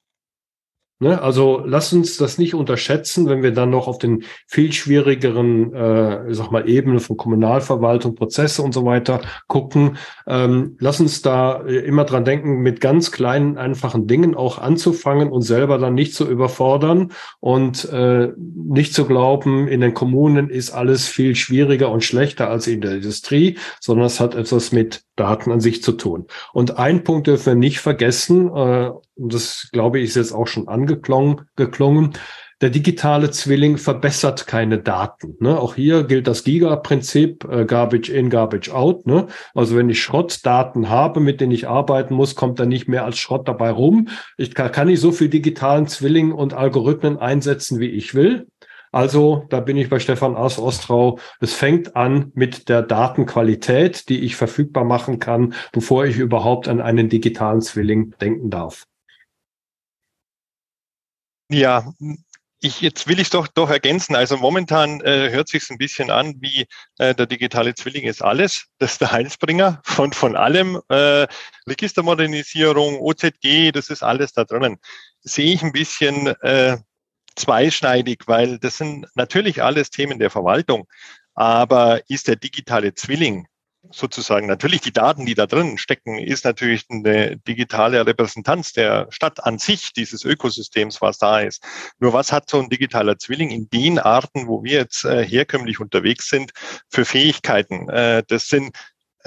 Ne? Also lass uns das nicht unterschätzen, wenn wir dann noch auf den viel schwierigeren, äh, sag mal, Ebene von Kommunalverwaltung, Prozesse und so weiter gucken. Ähm, lass uns da äh, immer dran denken, mit ganz kleinen, einfachen Dingen auch anzufangen und selber dann nicht zu überfordern und äh, nicht zu glauben, in den Kommunen ist alles viel schwieriger und schlechter als in der Industrie, sondern es hat etwas mit Daten an sich zu tun. Und ein Punkt dürfen wir nicht vergessen, äh, das glaube ich ist jetzt auch schon angeklungen, geklungen, der digitale Zwilling verbessert keine Daten. Ne? Auch hier gilt das Giga-Prinzip, äh, Garbage in, Garbage out. Ne? Also wenn ich Schrottdaten habe, mit denen ich arbeiten muss, kommt da nicht mehr als Schrott dabei rum. Ich kann, kann nicht so viel digitalen Zwilling und Algorithmen einsetzen, wie ich will. Also da bin ich bei Stefan aus Ostrau. Es fängt an mit der Datenqualität, die ich verfügbar machen kann, bevor ich überhaupt an einen digitalen Zwilling denken darf. Ja, ich, jetzt will ich doch doch ergänzen. Also momentan äh, hört sich ein bisschen an wie äh, der digitale Zwilling ist alles. Das ist der Heilsbringer von von allem. Äh, Registermodernisierung, OZG, das ist alles da drinnen. Sehe ich ein bisschen äh, zweischneidig, weil das sind natürlich alles Themen der Verwaltung. Aber ist der digitale Zwilling sozusagen natürlich die Daten, die da drin stecken, ist natürlich eine digitale Repräsentanz der Stadt an sich, dieses Ökosystems, was da ist. Nur was hat so ein digitaler Zwilling in den Arten, wo wir jetzt äh, herkömmlich unterwegs sind, für Fähigkeiten? Äh, das sind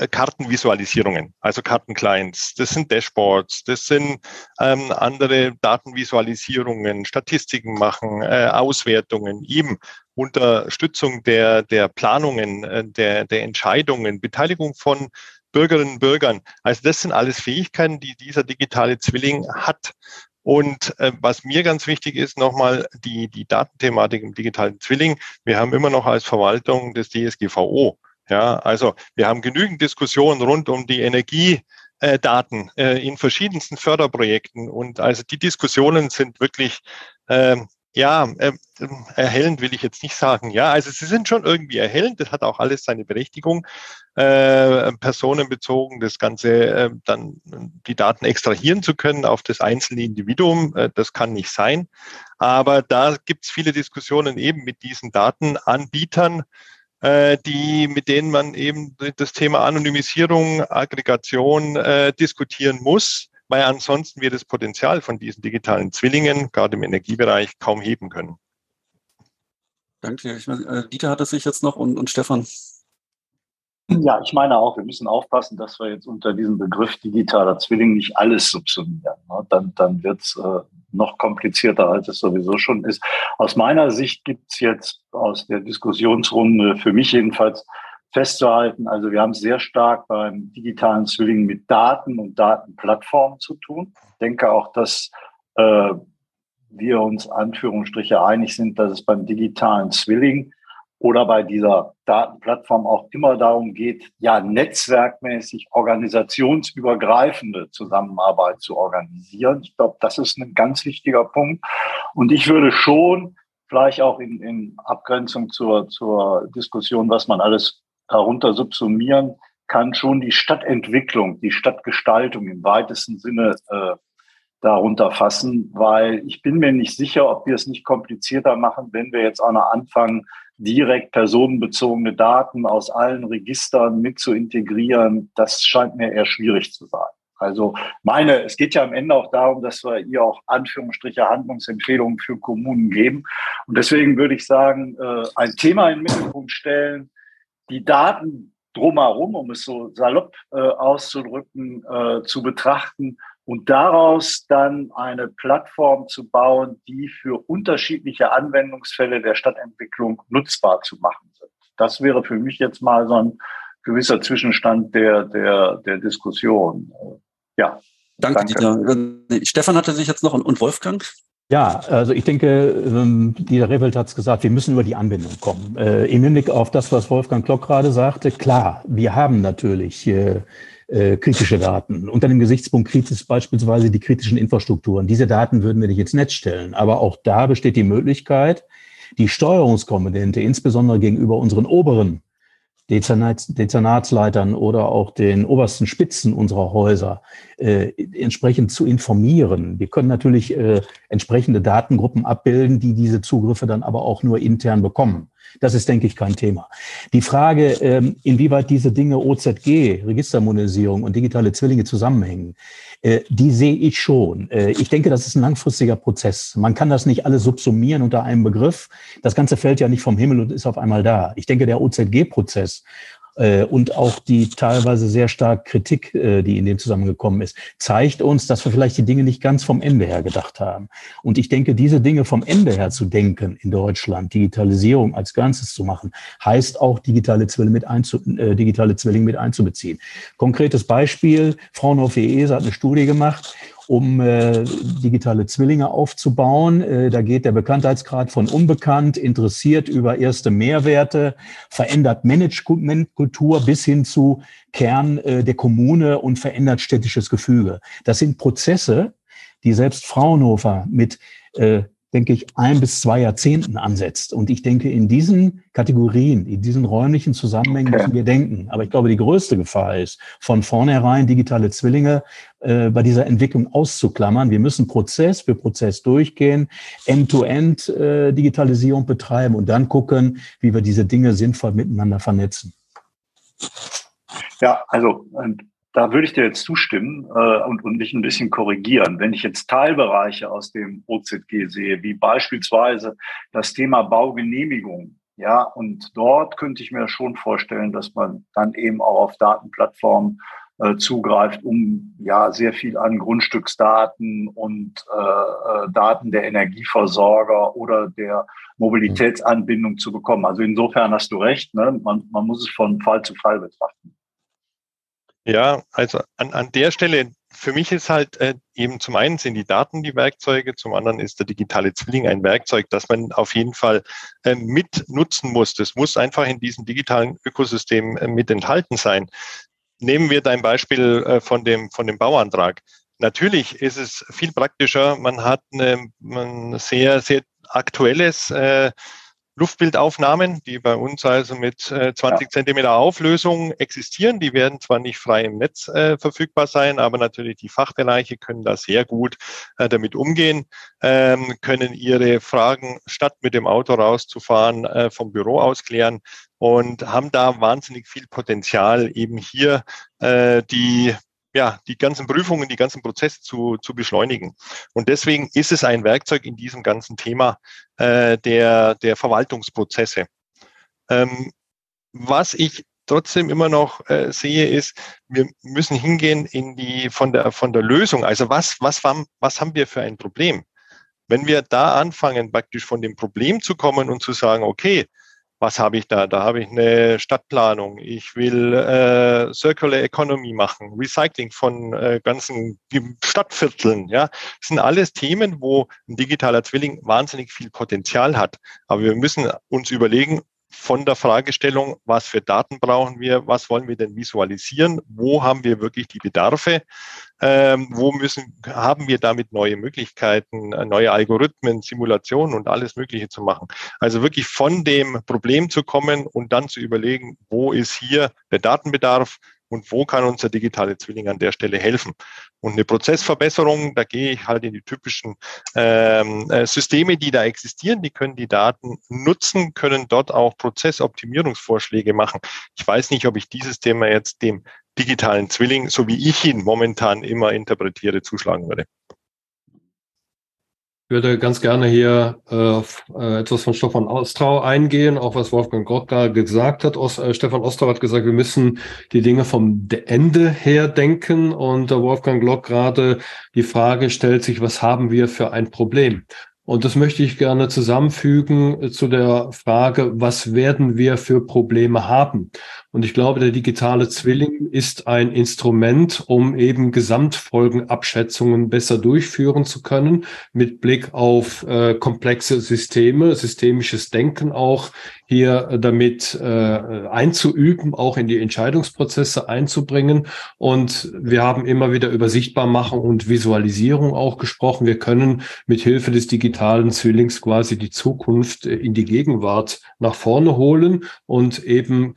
Kartenvisualisierungen, also Kartenclients, das sind Dashboards, das sind ähm, andere Datenvisualisierungen, Statistiken machen, äh, Auswertungen, eben Unterstützung der, der Planungen, äh, der, der Entscheidungen, Beteiligung von Bürgerinnen und Bürgern. Also das sind alles Fähigkeiten, die dieser digitale Zwilling hat. Und äh, was mir ganz wichtig ist, nochmal die, die Datenthematik im digitalen Zwilling. Wir haben immer noch als Verwaltung das DSGVO. Ja, also wir haben genügend Diskussionen rund um die Energiedaten äh, in verschiedensten Förderprojekten und also die Diskussionen sind wirklich äh, ja, äh, erhellend will ich jetzt nicht sagen. Ja, also sie sind schon irgendwie erhellend. Das hat auch alles seine Berechtigung. Äh, personenbezogen das Ganze äh, dann die Daten extrahieren zu können auf das einzelne Individuum, äh, das kann nicht sein. Aber da gibt es viele Diskussionen eben mit diesen Datenanbietern, die, mit denen man eben das Thema Anonymisierung, Aggregation äh, diskutieren muss, weil ansonsten wir das Potenzial von diesen digitalen Zwillingen, gerade im Energiebereich, kaum heben können. Danke. Ich meine, äh, Dieter hat es sich jetzt noch und, und Stefan. Ja, ich meine auch, wir müssen aufpassen, dass wir jetzt unter diesem Begriff digitaler Zwilling nicht alles subsumieren. Ne? Dann, dann wird es äh, noch komplizierter, als es sowieso schon ist. Aus meiner Sicht gibt es jetzt aus der Diskussionsrunde für mich jedenfalls festzuhalten, also wir haben sehr stark beim digitalen Zwilling mit Daten und Datenplattformen zu tun. Ich denke auch, dass äh, wir uns Anführungsstriche einig sind, dass es beim digitalen Zwilling oder bei dieser Datenplattform auch immer darum geht, ja, netzwerkmäßig organisationsübergreifende Zusammenarbeit zu organisieren. Ich glaube, das ist ein ganz wichtiger Punkt. Und ich würde schon vielleicht auch in, in Abgrenzung zur, zur Diskussion, was man alles darunter subsumieren kann, schon die Stadtentwicklung, die Stadtgestaltung im weitesten Sinne äh, darunter fassen, weil ich bin mir nicht sicher, ob wir es nicht komplizierter machen, wenn wir jetzt auch noch anfangen, direkt personenbezogene Daten aus allen Registern mit zu integrieren. Das scheint mir eher schwierig zu sein. Also meine, es geht ja am Ende auch darum, dass wir hier auch Anführungsstriche Handlungsempfehlungen für Kommunen geben. Und deswegen würde ich sagen, äh, ein Thema in den Mittelpunkt stellen, die Daten drumherum, um es so salopp äh, auszudrücken, äh, zu betrachten und daraus dann eine Plattform zu bauen, die für unterschiedliche Anwendungsfälle der Stadtentwicklung nutzbar zu machen sind. das wäre für mich jetzt mal so ein gewisser Zwischenstand der, der, der Diskussion. Ja. Danke, danke. Dieter. Stefan hatte sich jetzt noch und Wolfgang? Ja, also ich denke, ähm, Dieter Revelt hat es gesagt, wir müssen über die Anbindung kommen. Äh, Im Hinblick auf das, was Wolfgang Klock gerade sagte, klar, wir haben natürlich äh, kritische Daten. Unter dem Gesichtspunkt kritisch beispielsweise die kritischen Infrastrukturen. Diese Daten würden wir nicht ins Netz stellen. Aber auch da besteht die Möglichkeit, die Steuerungskomponente, insbesondere gegenüber unseren oberen Dezernats, Dezernatsleitern oder auch den obersten Spitzen unserer Häuser äh, entsprechend zu informieren. Wir können natürlich äh, entsprechende Datengruppen abbilden, die diese Zugriffe dann aber auch nur intern bekommen. Das ist, denke ich, kein Thema. Die Frage, ähm, inwieweit diese Dinge OZG, Registermodernisierung und digitale Zwillinge zusammenhängen, äh, die sehe ich schon. Äh, ich denke, das ist ein langfristiger Prozess. Man kann das nicht alles subsumieren unter einem Begriff. Das Ganze fällt ja nicht vom Himmel und ist auf einmal da. Ich denke, der OZG-Prozess und auch die teilweise sehr stark Kritik, äh, die in dem zusammengekommen ist, zeigt uns, dass wir vielleicht die Dinge nicht ganz vom Ende her gedacht haben. Und ich denke, diese Dinge vom Ende her zu denken in Deutschland, Digitalisierung als Ganzes zu machen, heißt auch digitale Zwillinge mit, einzu, äh, digitale Zwillinge mit einzubeziehen. Konkretes Beispiel, Fraunhofer ESA hat eine Studie gemacht um äh, digitale Zwillinge aufzubauen. Äh, da geht der Bekanntheitsgrad von unbekannt, interessiert über erste Mehrwerte, verändert Managementkultur bis hin zu Kern äh, der Kommune und verändert städtisches Gefüge. Das sind Prozesse, die selbst Fraunhofer mit äh, denke ich, ein bis zwei Jahrzehnten ansetzt. Und ich denke, in diesen Kategorien, in diesen räumlichen Zusammenhängen okay. müssen wir denken. Aber ich glaube, die größte Gefahr ist, von vornherein digitale Zwillinge äh, bei dieser Entwicklung auszuklammern. Wir müssen Prozess für Prozess durchgehen, End-to-End -End, äh, Digitalisierung betreiben und dann gucken, wie wir diese Dinge sinnvoll miteinander vernetzen. Ja, also da würde ich dir jetzt zustimmen äh, und, und mich ein bisschen korrigieren. Wenn ich jetzt Teilbereiche aus dem OZG sehe, wie beispielsweise das Thema Baugenehmigung, ja, und dort könnte ich mir schon vorstellen, dass man dann eben auch auf Datenplattformen äh, zugreift, um ja sehr viel an Grundstücksdaten und äh, äh Daten der Energieversorger oder der Mobilitätsanbindung zu bekommen. Also insofern hast du recht, ne? man, man muss es von Fall zu Fall betrachten. Ja, also an, an der Stelle, für mich ist halt äh, eben zum einen sind die Daten die Werkzeuge, zum anderen ist der digitale Zwilling ein Werkzeug, das man auf jeden Fall äh, mit nutzen muss. Das muss einfach in diesem digitalen Ökosystem äh, mit enthalten sein. Nehmen wir dein Beispiel äh, von dem, von dem Bauantrag. Natürlich ist es viel praktischer. Man hat ein sehr, sehr aktuelles äh, Luftbildaufnahmen, die bei uns also mit äh, 20 ja. Zentimeter Auflösung existieren. Die werden zwar nicht frei im Netz äh, verfügbar sein, aber natürlich die Fachbereiche können da sehr gut äh, damit umgehen, ähm, können ihre Fragen statt mit dem Auto rauszufahren äh, vom Büro aus klären und haben da wahnsinnig viel Potenzial, eben hier äh, die ja, die ganzen Prüfungen, die ganzen Prozesse zu, zu beschleunigen. Und deswegen ist es ein Werkzeug in diesem ganzen Thema äh, der, der Verwaltungsprozesse. Ähm, was ich trotzdem immer noch äh, sehe, ist, wir müssen hingehen in die von der von der Lösung. Also was was was haben wir für ein Problem? Wenn wir da anfangen, praktisch von dem Problem zu kommen und zu sagen, okay, was habe ich da? Da habe ich eine Stadtplanung. Ich will äh, Circular Economy machen, Recycling von äh, ganzen Stadtvierteln. Ja, das sind alles Themen, wo ein digitaler Zwilling wahnsinnig viel Potenzial hat. Aber wir müssen uns überlegen, von der Fragestellung, was für Daten brauchen wir, was wollen wir denn visualisieren, wo haben wir wirklich die Bedarfe, ähm, wo müssen, haben wir damit neue Möglichkeiten, äh, neue Algorithmen, Simulationen und alles Mögliche zu machen. Also wirklich von dem Problem zu kommen und dann zu überlegen, wo ist hier der Datenbedarf, und wo kann unser digitale Zwilling an der Stelle helfen. Und eine Prozessverbesserung, da gehe ich halt in die typischen ähm, äh, Systeme, die da existieren, die können die Daten nutzen, können dort auch Prozessoptimierungsvorschläge machen. Ich weiß nicht, ob ich dieses Thema jetzt dem digitalen Zwilling, so wie ich ihn momentan immer interpretiere, zuschlagen würde. Ich würde ganz gerne hier äh, äh, etwas von Stefan Ostrau eingehen, auch was Wolfgang Gott gerade gesagt hat. Äh, Stefan Ostrau hat gesagt, wir müssen die Dinge vom Ende her denken und äh, Wolfgang Glock gerade die Frage stellt sich, was haben wir für ein Problem? Und das möchte ich gerne zusammenfügen zu der Frage, was werden wir für Probleme haben? Und ich glaube, der digitale Zwilling ist ein Instrument, um eben Gesamtfolgenabschätzungen besser durchführen zu können, mit Blick auf äh, komplexe Systeme, systemisches Denken auch hier äh, damit äh, einzuüben, auch in die Entscheidungsprozesse einzubringen. Und wir haben immer wieder über Sichtbarmachung und Visualisierung auch gesprochen. Wir können mit Hilfe des digitalen Zwillings quasi die Zukunft äh, in die Gegenwart nach vorne holen und eben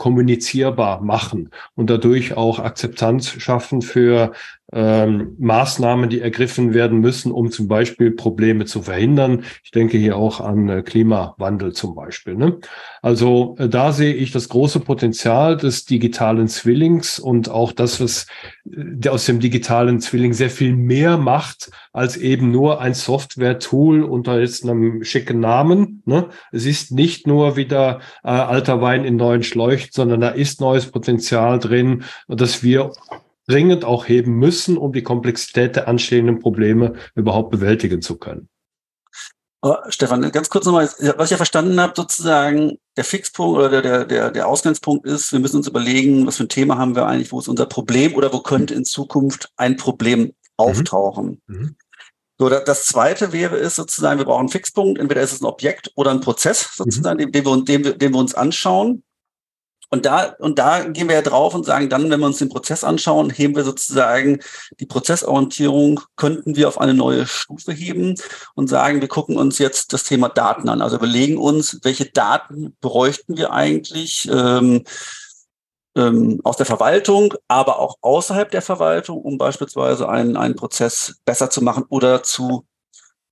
kommunizierbar machen und dadurch auch Akzeptanz schaffen für ähm, Maßnahmen, die ergriffen werden müssen, um zum Beispiel Probleme zu verhindern. Ich denke hier auch an äh, Klimawandel zum Beispiel. Ne? Also äh, da sehe ich das große Potenzial des digitalen Zwillings und auch das, was äh, aus dem digitalen Zwilling sehr viel mehr macht, als eben nur ein Software-Tool unter jetzt einem schicken Namen. Ne? Es ist nicht nur wieder äh, alter Wein in neuen Schläuchen, sondern da ist neues Potenzial drin, dass wir dringend auch heben müssen, um die Komplexität der anstehenden Probleme überhaupt bewältigen zu können. Oh, Stefan, ganz kurz nochmal, was ich ja verstanden habe, sozusagen der Fixpunkt oder der, der, der Ausgangspunkt ist, wir müssen uns überlegen, was für ein Thema haben wir eigentlich, wo ist unser Problem oder wo könnte in Zukunft ein Problem mhm. auftauchen. Mhm. So, das zweite wäre es sozusagen, wir brauchen einen Fixpunkt, entweder ist es ein Objekt oder ein Prozess sozusagen, mhm. den, den, wir, den, wir, den wir uns anschauen. Und da, und da gehen wir ja drauf und sagen dann, wenn wir uns den Prozess anschauen, heben wir sozusagen die Prozessorientierung, könnten wir auf eine neue Stufe heben und sagen, wir gucken uns jetzt das Thema Daten an. Also überlegen uns, welche Daten bräuchten wir eigentlich ähm, ähm, aus der Verwaltung, aber auch außerhalb der Verwaltung, um beispielsweise einen, einen Prozess besser zu machen oder zu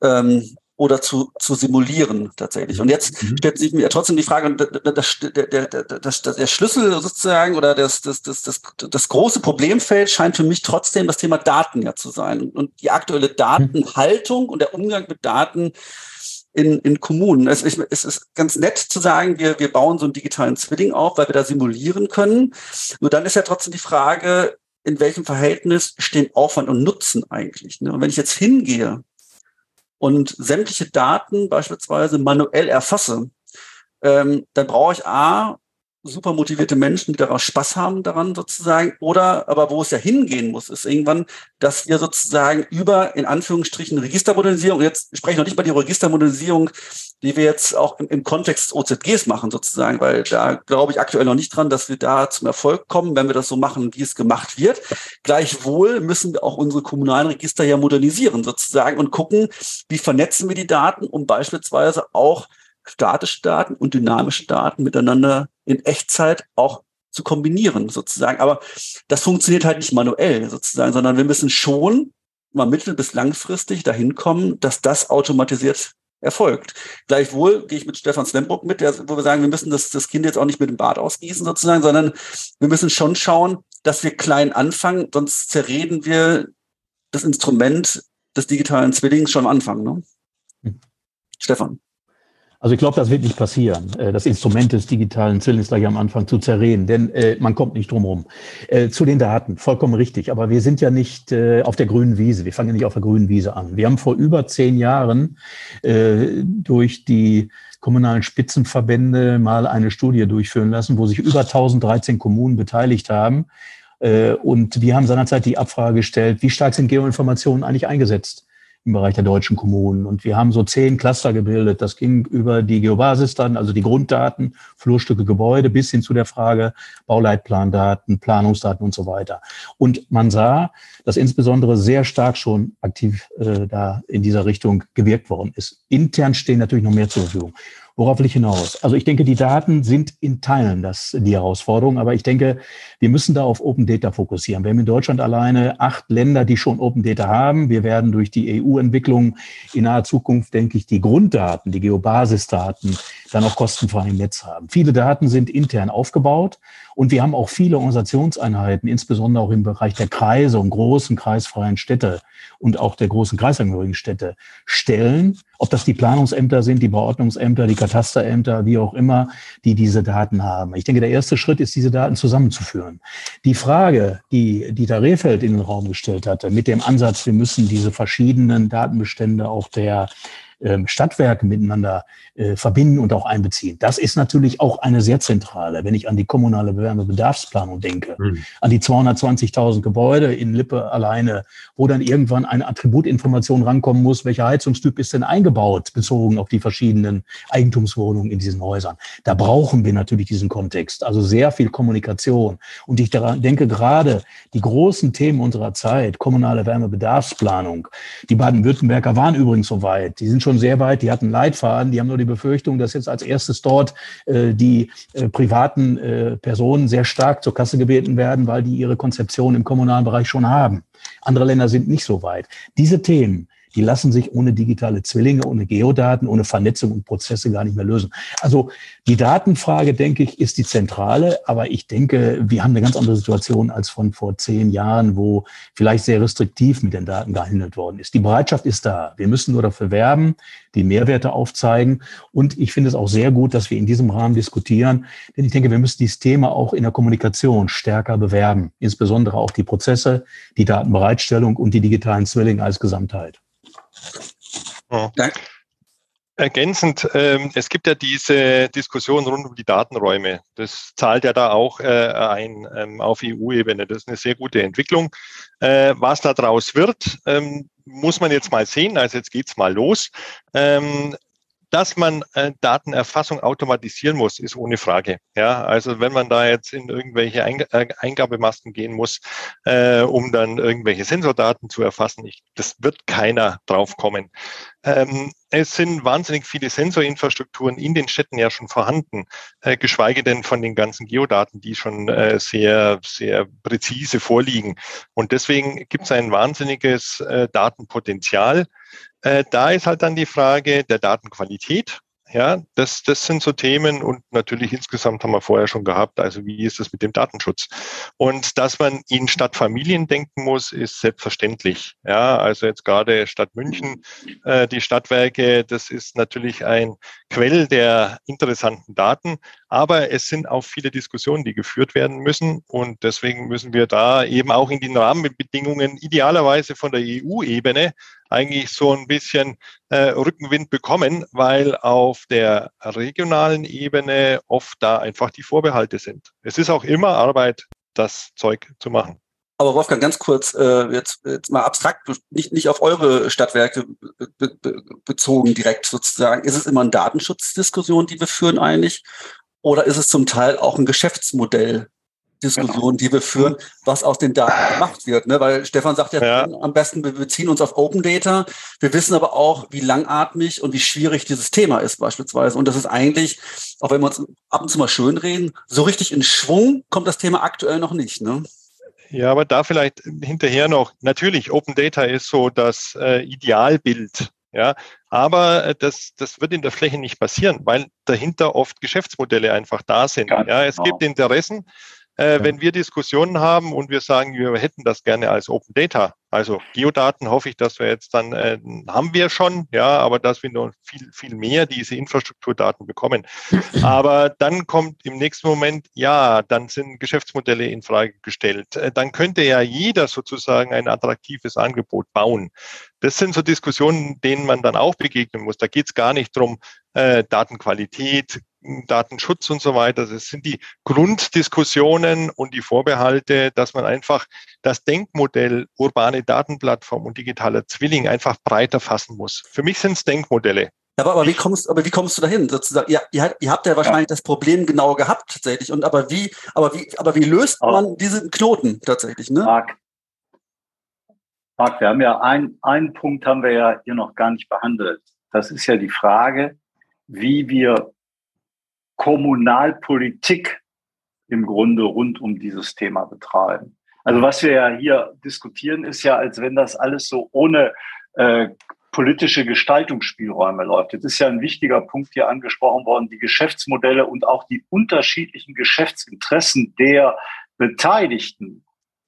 ähm, oder zu, zu simulieren tatsächlich. Und jetzt mhm. stellt sich mir trotzdem die Frage, das, der, der, der, der Schlüssel sozusagen oder das, das, das, das, das große Problemfeld scheint für mich trotzdem das Thema Daten ja zu sein und die aktuelle Datenhaltung und der Umgang mit Daten in, in Kommunen. Es, es ist ganz nett zu sagen, wir, wir bauen so einen digitalen Zwilling auf, weil wir da simulieren können. Nur dann ist ja trotzdem die Frage, in welchem Verhältnis stehen Aufwand und Nutzen eigentlich? Ne? Und wenn ich jetzt hingehe und sämtliche Daten beispielsweise manuell erfasse, ähm, dann brauche ich A, super motivierte Menschen, die daraus Spaß haben daran sozusagen. Oder aber wo es ja hingehen muss, ist irgendwann, dass wir sozusagen über in Anführungsstrichen Registermodernisierung, jetzt spreche ich noch nicht mal die Registermodernisierung, die wir jetzt auch im, Kontext OZGs machen sozusagen, weil da glaube ich aktuell noch nicht dran, dass wir da zum Erfolg kommen, wenn wir das so machen, wie es gemacht wird. Gleichwohl müssen wir auch unsere kommunalen Register ja modernisieren sozusagen und gucken, wie vernetzen wir die Daten, um beispielsweise auch statische Daten und dynamische Daten miteinander in Echtzeit auch zu kombinieren sozusagen. Aber das funktioniert halt nicht manuell sozusagen, sondern wir müssen schon mal mittel- bis langfristig dahin kommen, dass das automatisiert erfolgt. Gleichwohl gehe ich mit Stefan Slembruck mit, der, wo wir sagen, wir müssen das, das Kind jetzt auch nicht mit dem Bad ausgießen sozusagen, sondern wir müssen schon schauen, dass wir klein anfangen, sonst zerreden wir das Instrument des digitalen Zwillings schon am Anfang. Ne? Hm. Stefan. Also ich glaube, das wird nicht passieren, äh, das Instrument des digitalen Zwillings gleich am Anfang zu zerrehen, denn äh, man kommt nicht drum. Äh, zu den Daten, vollkommen richtig, aber wir sind ja nicht äh, auf der grünen Wiese, wir fangen ja nicht auf der grünen Wiese an. Wir haben vor über zehn Jahren äh, durch die kommunalen Spitzenverbände mal eine Studie durchführen lassen, wo sich über 1013 Kommunen beteiligt haben. Äh, und wir haben seinerzeit die Abfrage gestellt, wie stark sind Geoinformationen eigentlich eingesetzt? Im Bereich der deutschen Kommunen. Und wir haben so zehn Cluster gebildet. Das ging über die Geobasis dann, also die Grunddaten, Flurstücke, Gebäude, bis hin zu der Frage Bauleitplandaten, Planungsdaten und so weiter. Und man sah, dass insbesondere sehr stark schon aktiv äh, da in dieser Richtung gewirkt worden ist. Intern stehen natürlich noch mehr zur Verfügung. Worauf will ich hinaus? Also ich denke, die Daten sind in Teilen das die Herausforderung, aber ich denke, wir müssen da auf Open Data fokussieren. Wir haben in Deutschland alleine acht Länder, die schon Open Data haben. Wir werden durch die EU-Entwicklung in naher Zukunft, denke ich, die Grunddaten, die Geobasisdaten dann auch kostenfrei im Netz haben. Viele Daten sind intern aufgebaut und wir haben auch viele Organisationseinheiten, insbesondere auch im Bereich der Kreise und großen kreisfreien Städte und auch der großen kreisangehörigen Städte stellen, ob das die Planungsämter sind, die Beordnungsämter, die Katasterämter, wie auch immer, die diese Daten haben. Ich denke, der erste Schritt ist, diese Daten zusammenzuführen. Die Frage, die Dieter Rehfeld in den Raum gestellt hatte, mit dem Ansatz, wir müssen diese verschiedenen Datenbestände auch der ähm, Stadtwerke miteinander äh, verbinden und auch einbeziehen. Das ist natürlich auch eine sehr zentrale, wenn ich an die kommunale Wärmebedarfsplanung denke, mhm. an die 220.000 Gebäude in Lippe alleine, wo dann irgendwann eine Attributinformation rankommen muss, welcher Heizungstyp ist denn eingebaut, bezogen auf die verschiedenen Eigentumswohnungen in diesen Häusern. Da brauchen wir natürlich diesen Kontext, also sehr viel Kommunikation. Und ich denke gerade, die großen Themen unserer Zeit, kommunale Wärmebedarfsplanung, die Baden-Württemberger waren übrigens so weit, die sind schon sehr weit, die hatten Leitfaden, die haben nur die Befürchtung, dass jetzt als erstes dort äh, die äh, privaten äh, Personen sehr stark zur Kasse gebeten werden, weil die ihre Konzeption im kommunalen Bereich schon haben. Andere Länder sind nicht so weit. Diese Themen, die lassen sich ohne digitale Zwillinge, ohne Geodaten, ohne Vernetzung und Prozesse gar nicht mehr lösen. Also die Datenfrage, denke ich, ist die zentrale, aber ich denke, wir haben eine ganz andere Situation als von vor zehn Jahren, wo vielleicht sehr restriktiv mit den Daten gehandelt worden ist. Die Bereitschaft ist da. Wir müssen nur dafür werben, die Mehrwerte aufzeigen. Und ich finde es auch sehr gut, dass wir in diesem Rahmen diskutieren, denn ich denke, wir müssen dieses Thema auch in der Kommunikation stärker bewerben, insbesondere auch die Prozesse, die Datenbereitstellung und die digitalen Zwillinge als Gesamtheit. Ja. Ergänzend, ähm, es gibt ja diese Diskussion rund um die Datenräume. Das zahlt ja da auch äh, ein ähm, auf EU-Ebene. Das ist eine sehr gute Entwicklung. Äh, was da draus wird, ähm, muss man jetzt mal sehen. Also jetzt geht's mal los. Ähm, dass man äh, Datenerfassung automatisieren muss, ist ohne Frage. Ja, also wenn man da jetzt in irgendwelche Eing äh, Eingabemasken gehen muss, äh, um dann irgendwelche Sensordaten zu erfassen, ich, das wird keiner drauf kommen. Ähm, es sind wahnsinnig viele Sensorinfrastrukturen in den Städten ja schon vorhanden, äh, geschweige denn von den ganzen Geodaten, die schon äh, sehr, sehr präzise vorliegen. Und deswegen gibt es ein wahnsinniges äh, Datenpotenzial. Äh, da ist halt dann die Frage der Datenqualität. Ja, das, das sind so Themen und natürlich insgesamt haben wir vorher schon gehabt, also wie ist es mit dem Datenschutz? Und dass man in Stadtfamilien denken muss, ist selbstverständlich. Ja, also jetzt gerade Stadt München, äh, die Stadtwerke, das ist natürlich ein Quell der interessanten Daten, aber es sind auch viele Diskussionen, die geführt werden müssen und deswegen müssen wir da eben auch in den Rahmenbedingungen idealerweise von der EU-Ebene eigentlich so ein bisschen äh, Rückenwind bekommen, weil auf der regionalen Ebene oft da einfach die Vorbehalte sind. Es ist auch immer Arbeit, das Zeug zu machen. Aber Wolfgang, ganz kurz, äh, jetzt, jetzt mal abstrakt, nicht, nicht auf eure Stadtwerke be be bezogen direkt sozusagen. Ist es immer eine Datenschutzdiskussion, die wir führen eigentlich? Oder ist es zum Teil auch ein Geschäftsmodell, Diskussion, genau. die wir führen, was aus den Daten gemacht wird. Ne? Weil Stefan sagt ja, ja, am besten, wir beziehen uns auf Open Data. Wir wissen aber auch, wie langatmig und wie schwierig dieses Thema ist beispielsweise. Und das ist eigentlich, auch wenn wir uns ab und zu mal schön reden, so richtig in Schwung kommt das Thema aktuell noch nicht. Ne? Ja, aber da vielleicht hinterher noch, natürlich, Open Data ist so das äh, Idealbild. Ja, aber äh, das, das wird in der Fläche nicht passieren, weil dahinter oft Geschäftsmodelle einfach da sind. ja, es genau. gibt Interessen, äh, wenn wir Diskussionen haben und wir sagen, wir hätten das gerne als Open Data, also Geodaten hoffe ich, dass wir jetzt dann, äh, haben wir schon, ja, aber dass wir noch viel, viel mehr diese Infrastrukturdaten bekommen. Aber dann kommt im nächsten Moment, ja, dann sind Geschäftsmodelle in Frage gestellt. Äh, dann könnte ja jeder sozusagen ein attraktives Angebot bauen. Das sind so Diskussionen, denen man dann auch begegnen muss. Da geht es gar nicht drum, äh, Datenqualität, Datenschutz und so weiter. Das sind die Grunddiskussionen und die Vorbehalte, dass man einfach das Denkmodell urbane Datenplattform und digitaler Zwilling einfach breiter fassen muss. Für mich sind es Denkmodelle. Aber, aber, wie kommst, aber wie kommst du dahin? Sozusagen, ihr, ihr, ihr habt ja wahrscheinlich ja. das Problem genau gehabt tatsächlich. Und aber wie, aber wie, aber wie löst aber man diesen Knoten tatsächlich? Ne? Marc, Marc, wir haben ja ein, einen Punkt haben wir ja hier noch gar nicht behandelt. Das ist ja die Frage, wie wir Kommunalpolitik im Grunde rund um dieses Thema betreiben. Also was wir ja hier diskutieren, ist ja, als wenn das alles so ohne äh, politische Gestaltungsspielräume läuft. Jetzt ist ja ein wichtiger Punkt hier angesprochen worden, die Geschäftsmodelle und auch die unterschiedlichen Geschäftsinteressen der Beteiligten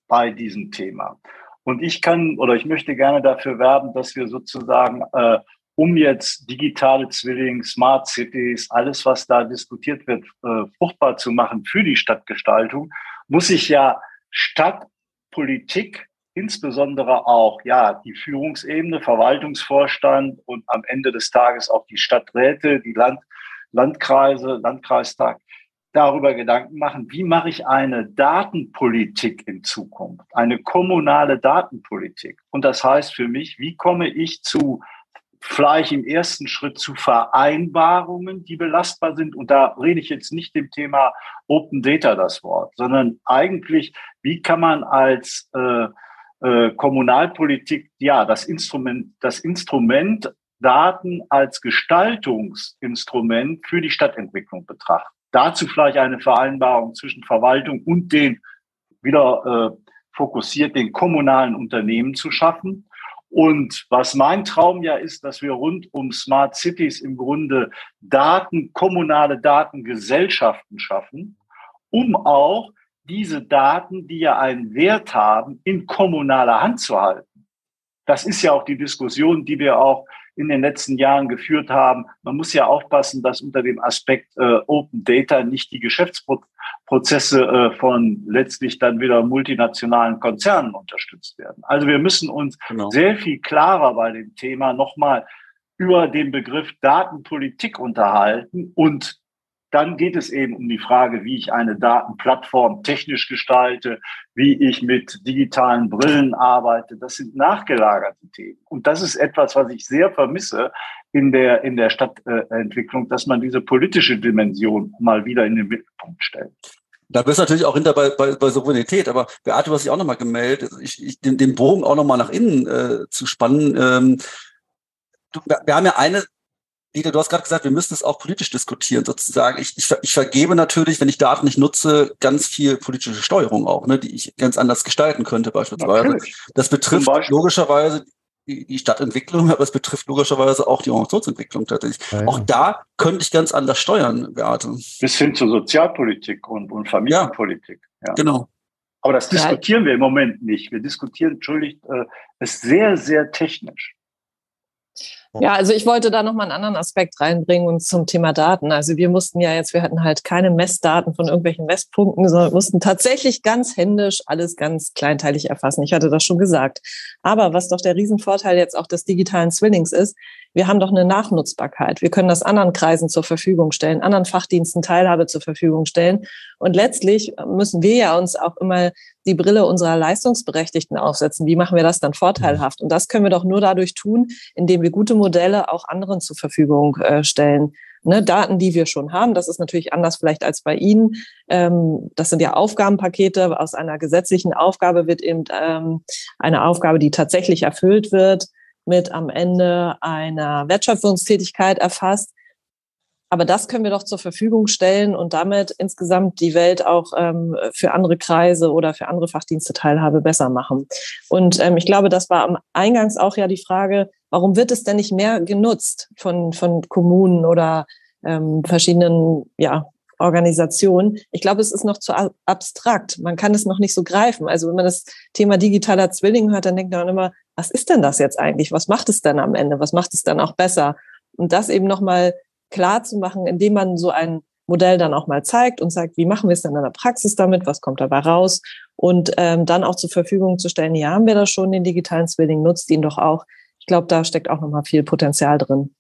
bei diesem Thema. Und ich kann oder ich möchte gerne dafür werben, dass wir sozusagen äh, um jetzt digitale Zwilling, Smart Cities, alles, was da diskutiert wird, äh, fruchtbar zu machen für die Stadtgestaltung, muss sich ja Stadtpolitik insbesondere auch ja die Führungsebene, Verwaltungsvorstand und am Ende des Tages auch die Stadträte, die Land, Landkreise, Landkreistag darüber Gedanken machen, wie mache ich eine Datenpolitik in Zukunft, eine kommunale Datenpolitik. Und das heißt für mich, wie komme ich zu vielleicht im ersten Schritt zu Vereinbarungen, die belastbar sind. Und da rede ich jetzt nicht dem Thema Open Data das Wort, sondern eigentlich, wie kann man als äh, äh, Kommunalpolitik ja das Instrument, das Instrument Daten als Gestaltungsinstrument für die Stadtentwicklung betrachten. Dazu vielleicht eine Vereinbarung zwischen Verwaltung und den wieder äh, fokussiert den kommunalen Unternehmen zu schaffen und was mein Traum ja ist, dass wir rund um Smart Cities im Grunde Daten, kommunale Datengesellschaften schaffen, um auch diese Daten, die ja einen Wert haben, in kommunaler Hand zu halten. Das ist ja auch die Diskussion, die wir auch in den letzten Jahren geführt haben. Man muss ja aufpassen, dass unter dem Aspekt äh, Open Data nicht die Geschäftsprozesse äh, von letztlich dann wieder multinationalen Konzernen unterstützt werden. Also wir müssen uns genau. sehr viel klarer bei dem Thema nochmal über den Begriff Datenpolitik unterhalten und dann geht es eben um die Frage, wie ich eine Datenplattform technisch gestalte, wie ich mit digitalen Brillen arbeite. Das sind nachgelagerte Themen. Und das ist etwas, was ich sehr vermisse in der, in der Stadtentwicklung, dass man diese politische Dimension mal wieder in den Mittelpunkt stellt. Da bist du natürlich auch hinter bei, bei, bei Souveränität, aber Beate, du hast dich auch nochmal gemeldet, ich, ich, den, den Bogen auch nochmal nach innen äh, zu spannen. Ähm, du, wir haben ja eine Dieter, du hast gerade gesagt, wir müssen es auch politisch diskutieren, sozusagen. Ich, ich, ich vergebe natürlich, wenn ich Daten nicht nutze, ganz viel politische Steuerung auch, ne, die ich ganz anders gestalten könnte, beispielsweise. Natürlich. Das betrifft logischerweise die, Stadtentwicklung, aber es betrifft logischerweise auch die Organisationsentwicklung tatsächlich. Ja, ja. Auch da könnte ich ganz anders steuern, Beate. Bis hin zur Sozialpolitik und, und Familienpolitik. Ja, genau. Aber das diskutieren wir im Moment nicht. Wir diskutieren, entschuldigt, äh, es sehr, sehr technisch. Ja, also ich wollte da nochmal einen anderen Aspekt reinbringen und zum Thema Daten. Also wir mussten ja jetzt, wir hatten halt keine Messdaten von irgendwelchen Messpunkten, sondern mussten tatsächlich ganz händisch alles ganz kleinteilig erfassen. Ich hatte das schon gesagt. Aber was doch der Riesenvorteil jetzt auch des digitalen Zwillings ist, wir haben doch eine Nachnutzbarkeit. Wir können das anderen Kreisen zur Verfügung stellen, anderen Fachdiensten Teilhabe zur Verfügung stellen. Und letztlich müssen wir ja uns auch immer die Brille unserer Leistungsberechtigten aufsetzen. Wie machen wir das dann vorteilhaft? Und das können wir doch nur dadurch tun, indem wir gute Modelle auch anderen zur Verfügung äh, stellen. Ne, Daten, die wir schon haben, das ist natürlich anders vielleicht als bei Ihnen. Ähm, das sind ja Aufgabenpakete. Aus einer gesetzlichen Aufgabe wird eben ähm, eine Aufgabe, die tatsächlich erfüllt wird mit am Ende einer Wertschöpfungstätigkeit erfasst. Aber das können wir doch zur Verfügung stellen und damit insgesamt die Welt auch ähm, für andere Kreise oder für andere Fachdienste Teilhabe besser machen. Und ähm, ich glaube, das war am Eingangs auch ja die Frage, warum wird es denn nicht mehr genutzt von, von Kommunen oder ähm, verschiedenen ja, Organisationen? Ich glaube, es ist noch zu abstrakt. Man kann es noch nicht so greifen. Also wenn man das Thema digitaler Zwilling hört, dann denkt man immer, was ist denn das jetzt eigentlich? Was macht es denn am Ende? Was macht es dann auch besser? Und das eben nochmal klar zu machen, indem man so ein Modell dann auch mal zeigt und sagt, wie machen wir es dann in der Praxis damit? Was kommt dabei raus? Und ähm, dann auch zur Verfügung zu stellen, ja, haben wir das schon, den digitalen Zwilling, nutzt ihn doch auch. Ich glaube, da steckt auch nochmal viel Potenzial drin.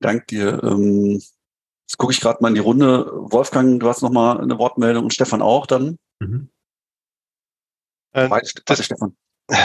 Dank dir. Ähm, jetzt gucke ich gerade mal in die Runde. Wolfgang, du hast nochmal eine Wortmeldung und Stefan auch dann. Mhm. Äh, Beide, das, Stefan.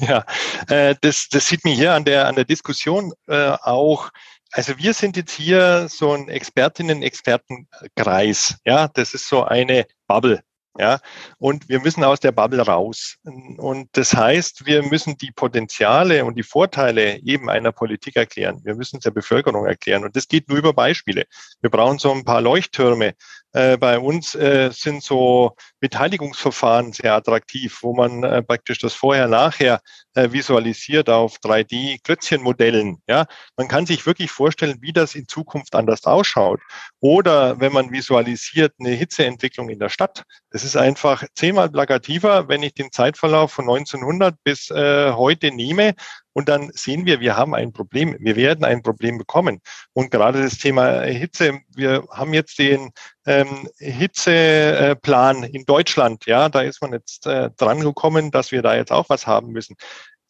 Ja, äh, das, das sieht man hier an der, an der Diskussion äh, auch. Also wir sind jetzt hier so ein Expertinnen-Expertenkreis. Ja, das ist so eine Bubble. Ja, und wir müssen aus der Bubble raus. Und das heißt, wir müssen die Potenziale und die Vorteile eben einer Politik erklären. Wir müssen es der Bevölkerung erklären. Und das geht nur über Beispiele. Wir brauchen so ein paar Leuchttürme. Äh, bei uns äh, sind so Beteiligungsverfahren sehr attraktiv, wo man äh, praktisch das Vorher-Nachher äh, visualisiert auf 3D-Klötzchenmodellen. Ja, man kann sich wirklich vorstellen, wie das in Zukunft anders ausschaut. Oder wenn man visualisiert eine Hitzeentwicklung in der Stadt. Das ist einfach zehnmal plakativer, wenn ich den Zeitverlauf von 1900 bis äh, heute nehme Und dann sehen wir, wir haben ein Problem. Wir werden ein Problem bekommen. Und gerade das Thema Hitze, wir haben jetzt den ähm, Hitzeplan in Deutschland. Ja, da ist man jetzt äh, dran gekommen, dass wir da jetzt auch was haben müssen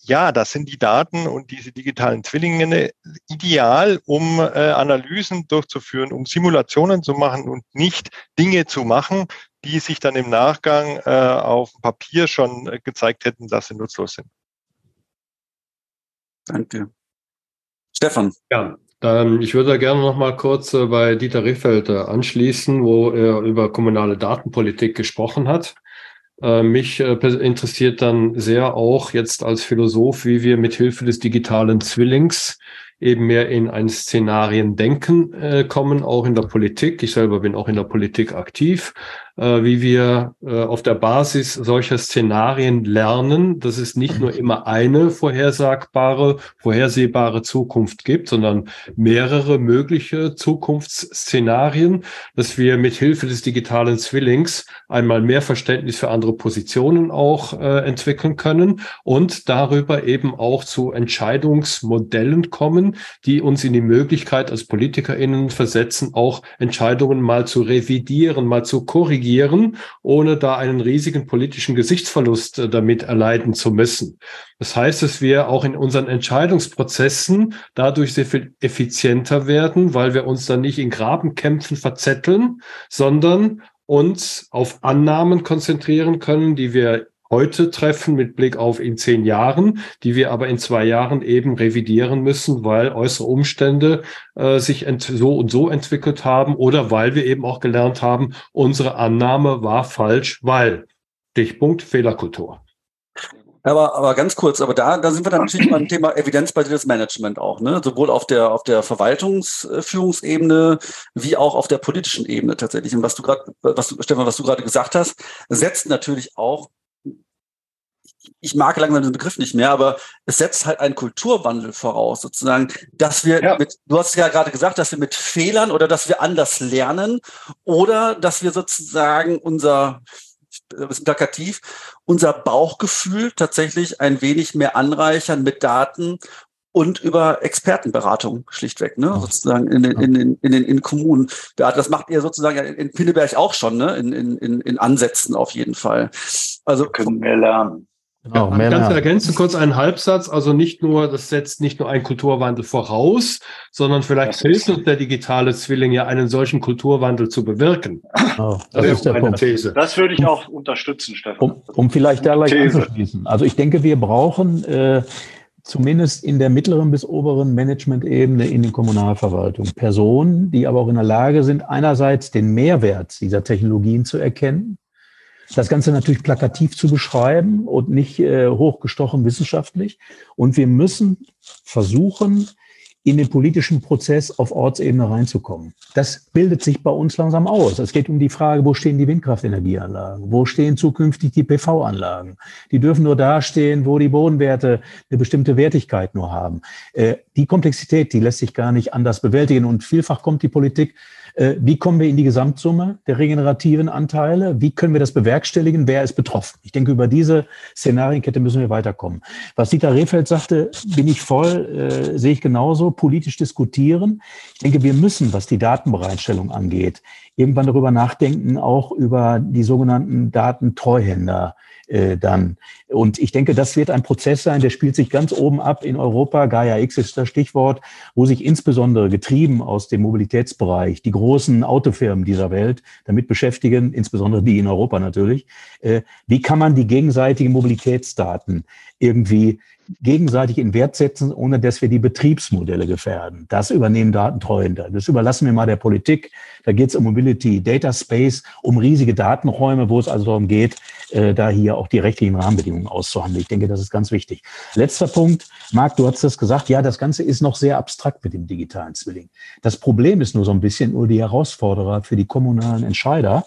ja, das sind die Daten und diese digitalen Zwillinge ideal, um äh, Analysen durchzuführen, um Simulationen zu machen und nicht Dinge zu machen, die sich dann im Nachgang äh, auf Papier schon äh, gezeigt hätten, dass sie nutzlos sind. Danke. Stefan. Ja, dann, ich würde gerne noch mal kurz äh, bei Dieter Riffeld äh, anschließen, wo er über kommunale Datenpolitik gesprochen hat. Äh, mich interessiert dann sehr auch jetzt als Philosoph, wie wir mit Hilfe des digitalen Zwillings eben mehr in ein Szenariendenken kommen, auch in der Politik. Ich selber bin auch in der Politik aktiv wie wir äh, auf der Basis solcher Szenarien lernen, dass es nicht nur immer eine vorhersagbare, vorhersehbare Zukunft gibt, sondern mehrere mögliche Zukunftsszenarien, dass wir mit Hilfe des digitalen Zwillings einmal mehr Verständnis für andere Positionen auch äh, entwickeln können und darüber eben auch zu Entscheidungsmodellen kommen, die uns in die Möglichkeit als PolitikerInnen versetzen, auch Entscheidungen mal zu revidieren, mal zu korrigieren regieren, ohne da einen riesigen politischen Gesichtsverlust äh, damit erleiden zu müssen. Das heißt, dass wir auch in unseren Entscheidungsprozessen dadurch sehr viel effizienter werden, weil wir uns dann nicht in Grabenkämpfen verzetteln, sondern uns auf Annahmen konzentrieren können, die wir heute treffen mit Blick auf in zehn Jahren, die wir aber in zwei Jahren eben revidieren müssen, weil äußere Umstände äh, sich so und so entwickelt haben oder weil wir eben auch gelernt haben, unsere Annahme war falsch, weil. Stichpunkt Fehlerkultur. Aber, aber ganz kurz, aber da, da sind wir dann natürlich beim Thema evidenzbasiertes Management auch, ne? Sowohl auf der, auf der Verwaltungsführungsebene wie auch auf der politischen Ebene tatsächlich. Und was du gerade, was du, Stefan, was du gerade gesagt hast, setzt natürlich auch ich mag langsam den Begriff nicht mehr, aber es setzt halt einen Kulturwandel voraus, sozusagen, dass wir ja. mit, du hast ja gerade gesagt, dass wir mit Fehlern oder dass wir anders lernen oder dass wir sozusagen unser, ein bisschen plakativ, unser Bauchgefühl tatsächlich ein wenig mehr anreichern mit Daten und über Expertenberatung schlichtweg, ne? sozusagen in den, in den, in den in Kommunen. Das macht ihr sozusagen in Pinneberg auch schon, ne? in, in, in Ansätzen auf jeden Fall. Also können wir lernen. Genau, ja, ganz ergänzen kurz einen Halbsatz. Also nicht nur, das setzt nicht nur einen Kulturwandel voraus, sondern vielleicht hilft uns der digitale Zwilling ja einen solchen Kulturwandel zu bewirken. Oh, das, ist der Punkt. These. Das würde ich auch unterstützen, Stefan. Um, um vielleicht da gleich anzuschließen. Also ich denke, wir brauchen äh, zumindest in der mittleren bis oberen Management-Ebene in den Kommunalverwaltungen Personen, die aber auch in der Lage sind, einerseits den Mehrwert dieser Technologien zu erkennen das Ganze natürlich plakativ zu beschreiben und nicht äh, hochgestochen wissenschaftlich. Und wir müssen versuchen, in den politischen Prozess auf Ortsebene reinzukommen. Das bildet sich bei uns langsam aus. Es geht um die Frage, wo stehen die Windkraftenergieanlagen? Wo stehen zukünftig die PV-Anlagen? Die dürfen nur da stehen, wo die Bodenwerte eine bestimmte Wertigkeit nur haben. Äh, die Komplexität, die lässt sich gar nicht anders bewältigen. Und vielfach kommt die Politik wie kommen wir in die Gesamtsumme der regenerativen Anteile? Wie können wir das bewerkstelligen? Wer ist betroffen? Ich denke, über diese Szenarienkette müssen wir weiterkommen. Was Dieter Rehfeld sagte, bin ich voll, äh, sehe ich genauso, politisch diskutieren. Ich denke, wir müssen, was die Datenbereitstellung angeht, irgendwann darüber nachdenken, auch über die sogenannten Datentreuhänder äh, dann. Und ich denke, das wird ein Prozess sein, der spielt sich ganz oben ab in Europa. Gaia X ist das Stichwort, wo sich insbesondere getrieben aus dem Mobilitätsbereich die großen Autofirmen dieser Welt damit beschäftigen, insbesondere die in Europa natürlich. Äh, wie kann man die gegenseitigen Mobilitätsdaten irgendwie gegenseitig in Wert setzen, ohne dass wir die Betriebsmodelle gefährden. Das übernehmen Datentreuende. Das überlassen wir mal der Politik. Da geht es um Mobility, Data Space, um riesige Datenräume, wo es also darum geht, äh, da hier auch die rechtlichen Rahmenbedingungen auszuhandeln. Ich denke, das ist ganz wichtig. Letzter Punkt. Marc, du hast das gesagt. Ja, das Ganze ist noch sehr abstrakt mit dem digitalen Zwilling. Das Problem ist nur so ein bisschen nur die Herausforderer für die kommunalen Entscheider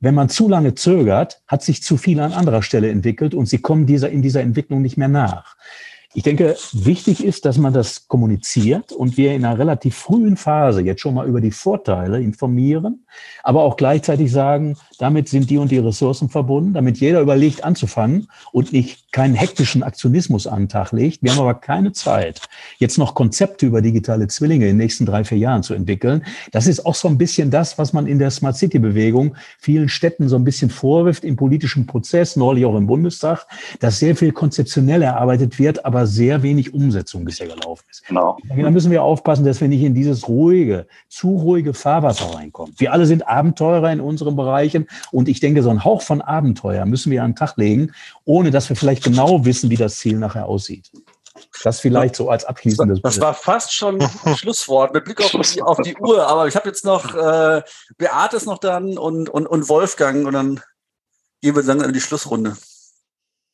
wenn man zu lange zögert, hat sich zu viel an anderer Stelle entwickelt und sie kommen dieser, in dieser Entwicklung nicht mehr nach. Ich denke, wichtig ist, dass man das kommuniziert und wir in einer relativ frühen Phase jetzt schon mal über die Vorteile informieren, aber auch gleichzeitig sagen, damit sind die und die Ressourcen verbunden, damit jeder überlegt anzufangen und nicht keinen hektischen Aktionismus an den Tag legt. Wir haben aber keine Zeit, jetzt noch Konzepte über digitale Zwillinge in den nächsten drei, vier Jahren zu entwickeln. Das ist auch so ein bisschen das, was man in der Smart City Bewegung vielen Städten so ein bisschen vorwirft im politischen Prozess, neulich auch im Bundestag, dass sehr viel konzeptionell erarbeitet wird, aber sehr wenig Umsetzung bisher gelaufen ist. Genau. Da müssen wir aufpassen, dass wir nicht in dieses ruhige, zu ruhige Fahrwasser reinkommen. Wir alle sind Abenteurer in unseren Bereichen und ich denke, so ein Hauch von Abenteuer müssen wir an den Tag legen, ohne dass wir vielleicht genau wissen, wie das Ziel nachher aussieht. Das vielleicht so als abschließendes. Das war fast schon ein Schlusswort mit Blick auf die, auf die Uhr. Aber ich habe jetzt noch äh, Beate ist noch dann und, und, und Wolfgang und dann gehen wir langsam in die Schlussrunde.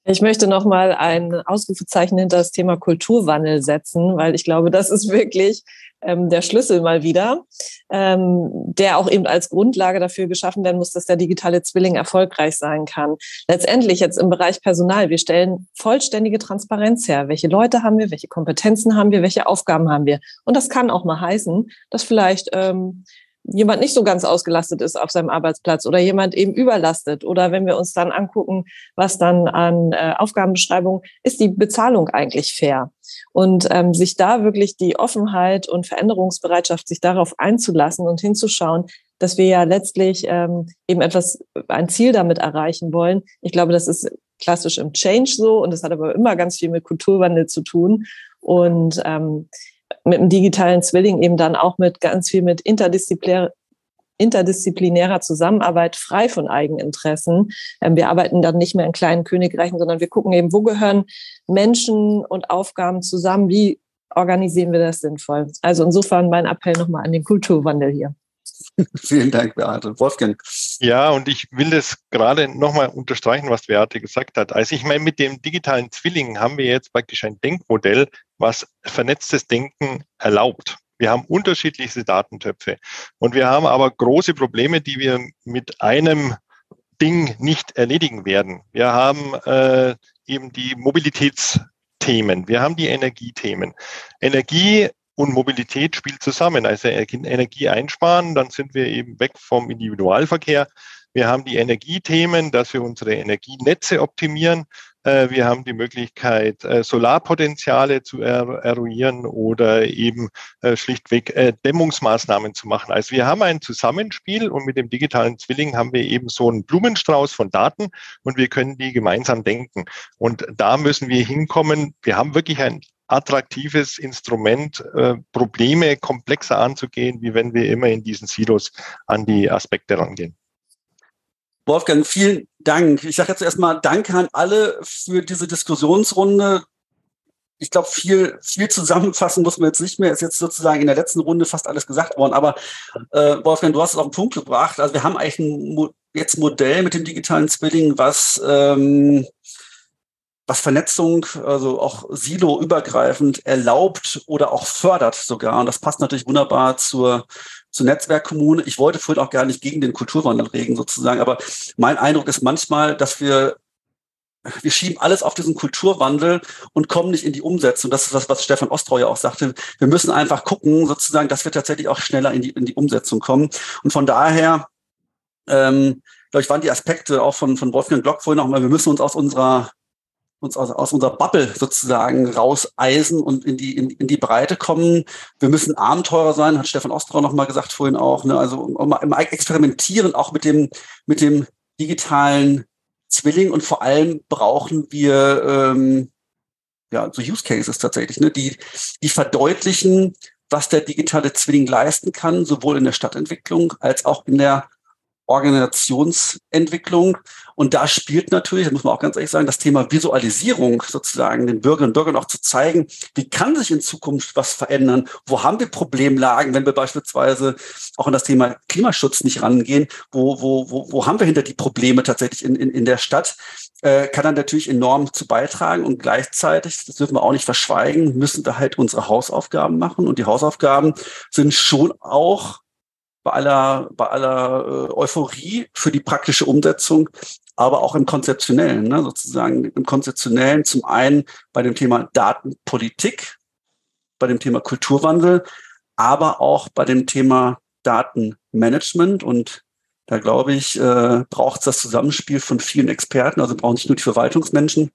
Ich möchte noch mal ein Ausrufezeichen hinter das Thema Kulturwandel setzen, weil ich glaube, das ist wirklich ähm, der Schlüssel mal wieder, ähm, der auch eben als Grundlage dafür geschaffen werden muss, dass der digitale Zwilling erfolgreich sein kann. Letztendlich jetzt im Bereich Personal, wir stellen vollständige Transparenz her. Welche Leute haben wir, welche Kompetenzen haben wir, welche Aufgaben haben wir? Und das kann auch mal heißen, dass vielleicht ähm, jemand nicht so ganz ausgelastet ist auf seinem Arbeitsplatz oder jemand eben überlastet. Oder wenn wir uns dann angucken, was dann an äh, Aufgabenbeschreibung ist, die Bezahlung eigentlich fair? Und ähm, sich da wirklich die Offenheit und Veränderungsbereitschaft, sich darauf einzulassen und hinzuschauen, dass wir ja letztlich ähm, eben etwas, ein Ziel damit erreichen wollen. Ich glaube, das ist klassisch im Change so und das hat aber immer ganz viel mit Kulturwandel zu tun. Und ähm, mit dem digitalen Zwilling eben dann auch mit ganz viel mit interdisziplinär, interdisziplinärer Zusammenarbeit frei von Eigeninteressen. Ähm, wir arbeiten dann nicht mehr in kleinen Königreichen, sondern wir gucken eben, wo gehören Menschen und Aufgaben zusammen, wie organisieren wir das sinnvoll. Also insofern mein Appell nochmal an den Kulturwandel hier. Vielen Dank, Beate. Wolfgang. Ja, und ich will das gerade nochmal unterstreichen, was Beate gesagt hat. Also ich meine, mit dem digitalen Zwilling haben wir jetzt praktisch ein Denkmodell, was vernetztes Denken erlaubt. Wir haben unterschiedlichste Datentöpfe und wir haben aber große Probleme, die wir mit einem Ding nicht erledigen werden. Wir haben äh, eben die Mobilitätsthemen, wir haben die Energiethemen. Energie und Mobilität spielt zusammen. Also Energie einsparen, dann sind wir eben weg vom Individualverkehr. Wir haben die Energiethemen, dass wir unsere Energienetze optimieren. Äh, wir haben die Möglichkeit, äh, Solarpotenziale zu eruieren oder eben äh, schlichtweg Dämmungsmaßnahmen zu machen. Also wir haben ein Zusammenspiel und mit dem digitalen Zwilling haben wir eben so einen Blumenstrauß von Daten und wir können die gemeinsam denken. Und da müssen wir hinkommen. Wir haben wirklich ein attraktives Instrument, Probleme komplexer anzugehen, wie wenn wir immer in diesen Silos an die Aspekte rangehen. Wolfgang, vielen Dank. Ich sage jetzt erstmal Danke an alle für diese Diskussionsrunde. Ich glaube, viel, viel zusammenfassen muss man jetzt nicht mehr. Ist jetzt sozusagen in der letzten Runde fast alles gesagt worden. Aber äh, Wolfgang, du hast es auf den Punkt gebracht. Also wir haben eigentlich ein Mo jetzt Modell mit dem digitalen Zwilling, was ähm, was Vernetzung, also auch Silo-übergreifend erlaubt oder auch fördert sogar. Und das passt natürlich wunderbar zur, zur Netzwerkkommune. Ich wollte vorhin auch gar nicht gegen den Kulturwandel reden sozusagen, aber mein Eindruck ist manchmal, dass wir wir schieben alles auf diesen Kulturwandel und kommen nicht in die Umsetzung. Das ist das, was Stefan Ostrau ja auch sagte. Wir müssen einfach gucken, sozusagen, dass wir tatsächlich auch schneller in die, in die Umsetzung kommen. Und von daher, ähm, glaube ich, waren die Aspekte auch von, von Wolfgang Glock vorhin nochmal, wir müssen uns aus unserer uns aus, aus unserer Bubble sozusagen rauseisen und in die, in, in die Breite kommen. Wir müssen Abenteurer sein, hat Stefan Ostrau noch mal gesagt vorhin auch. Ne? Also im Experimentieren auch mit dem, mit dem digitalen Zwilling und vor allem brauchen wir ähm, ja so Use Cases tatsächlich, ne? die, die verdeutlichen, was der digitale Zwilling leisten kann, sowohl in der Stadtentwicklung als auch in der Organisationsentwicklung. Und da spielt natürlich, das muss man auch ganz ehrlich sagen, das Thema Visualisierung sozusagen den Bürgerinnen und Bürgern auch zu zeigen, wie kann sich in Zukunft was verändern? Wo haben wir Problemlagen, wenn wir beispielsweise auch an das Thema Klimaschutz nicht rangehen? Wo, wo, wo, wo haben wir hinter die Probleme tatsächlich in, in, in der Stadt? Äh, kann dann natürlich enorm zu beitragen und gleichzeitig, das dürfen wir auch nicht verschweigen, müssen wir halt unsere Hausaufgaben machen. Und die Hausaufgaben sind schon auch bei aller, bei aller äh, Euphorie für die praktische Umsetzung, aber auch im Konzeptionellen, ne, sozusagen im Konzeptionellen zum einen bei dem Thema Datenpolitik, bei dem Thema Kulturwandel, aber auch bei dem Thema Datenmanagement und Da glaube ich, äh, braucht es das Zusammenspiel von vielen Experten. Also brauchen nicht nur die Verwaltungsmenschen,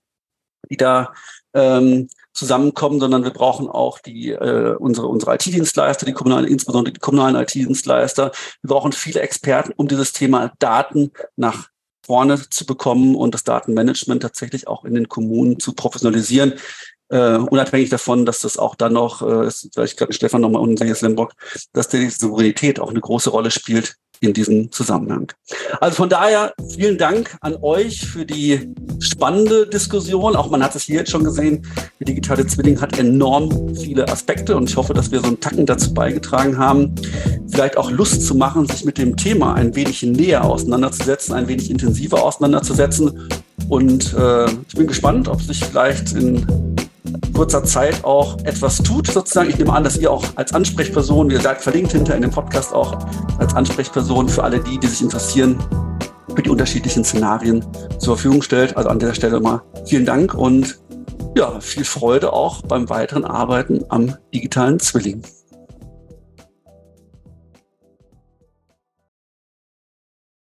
die da ähm, zusammenkommen, sondern wir brauchen auch die äh, unsere unsere IT-Dienstleister, die kommunalen, insbesondere die kommunalen IT-Dienstleister. Wir brauchen viele Experten, um dieses Thema Daten nach vorne zu bekommen und das Datenmanagement tatsächlich auch in den Kommunen zu professionalisieren. Uh, unabhängig davon, dass das auch dann noch, äh, vielleicht gerade Stefan nochmal und Lembock, dass die Souveränität auch eine große Rolle spielt in diesem Zusammenhang. Also von daher vielen Dank an euch für die spannende Diskussion. Auch man hat es hier jetzt schon gesehen, der digitale Zwilling hat enorm viele Aspekte und ich hoffe, dass wir so einen Tacken dazu beigetragen haben, vielleicht auch Lust zu machen, sich mit dem Thema ein wenig näher auseinanderzusetzen, ein wenig intensiver auseinanderzusetzen. Und äh, ich bin gespannt, ob sich vielleicht in kurzer Zeit auch etwas tut, sozusagen. Ich nehme an, dass ihr auch als Ansprechperson, ihr seid verlinkt hinter in dem Podcast auch als Ansprechperson für alle die, die sich interessieren, für die unterschiedlichen Szenarien zur Verfügung stellt. Also an der Stelle mal vielen Dank und ja, viel Freude auch beim weiteren Arbeiten am digitalen Zwilling.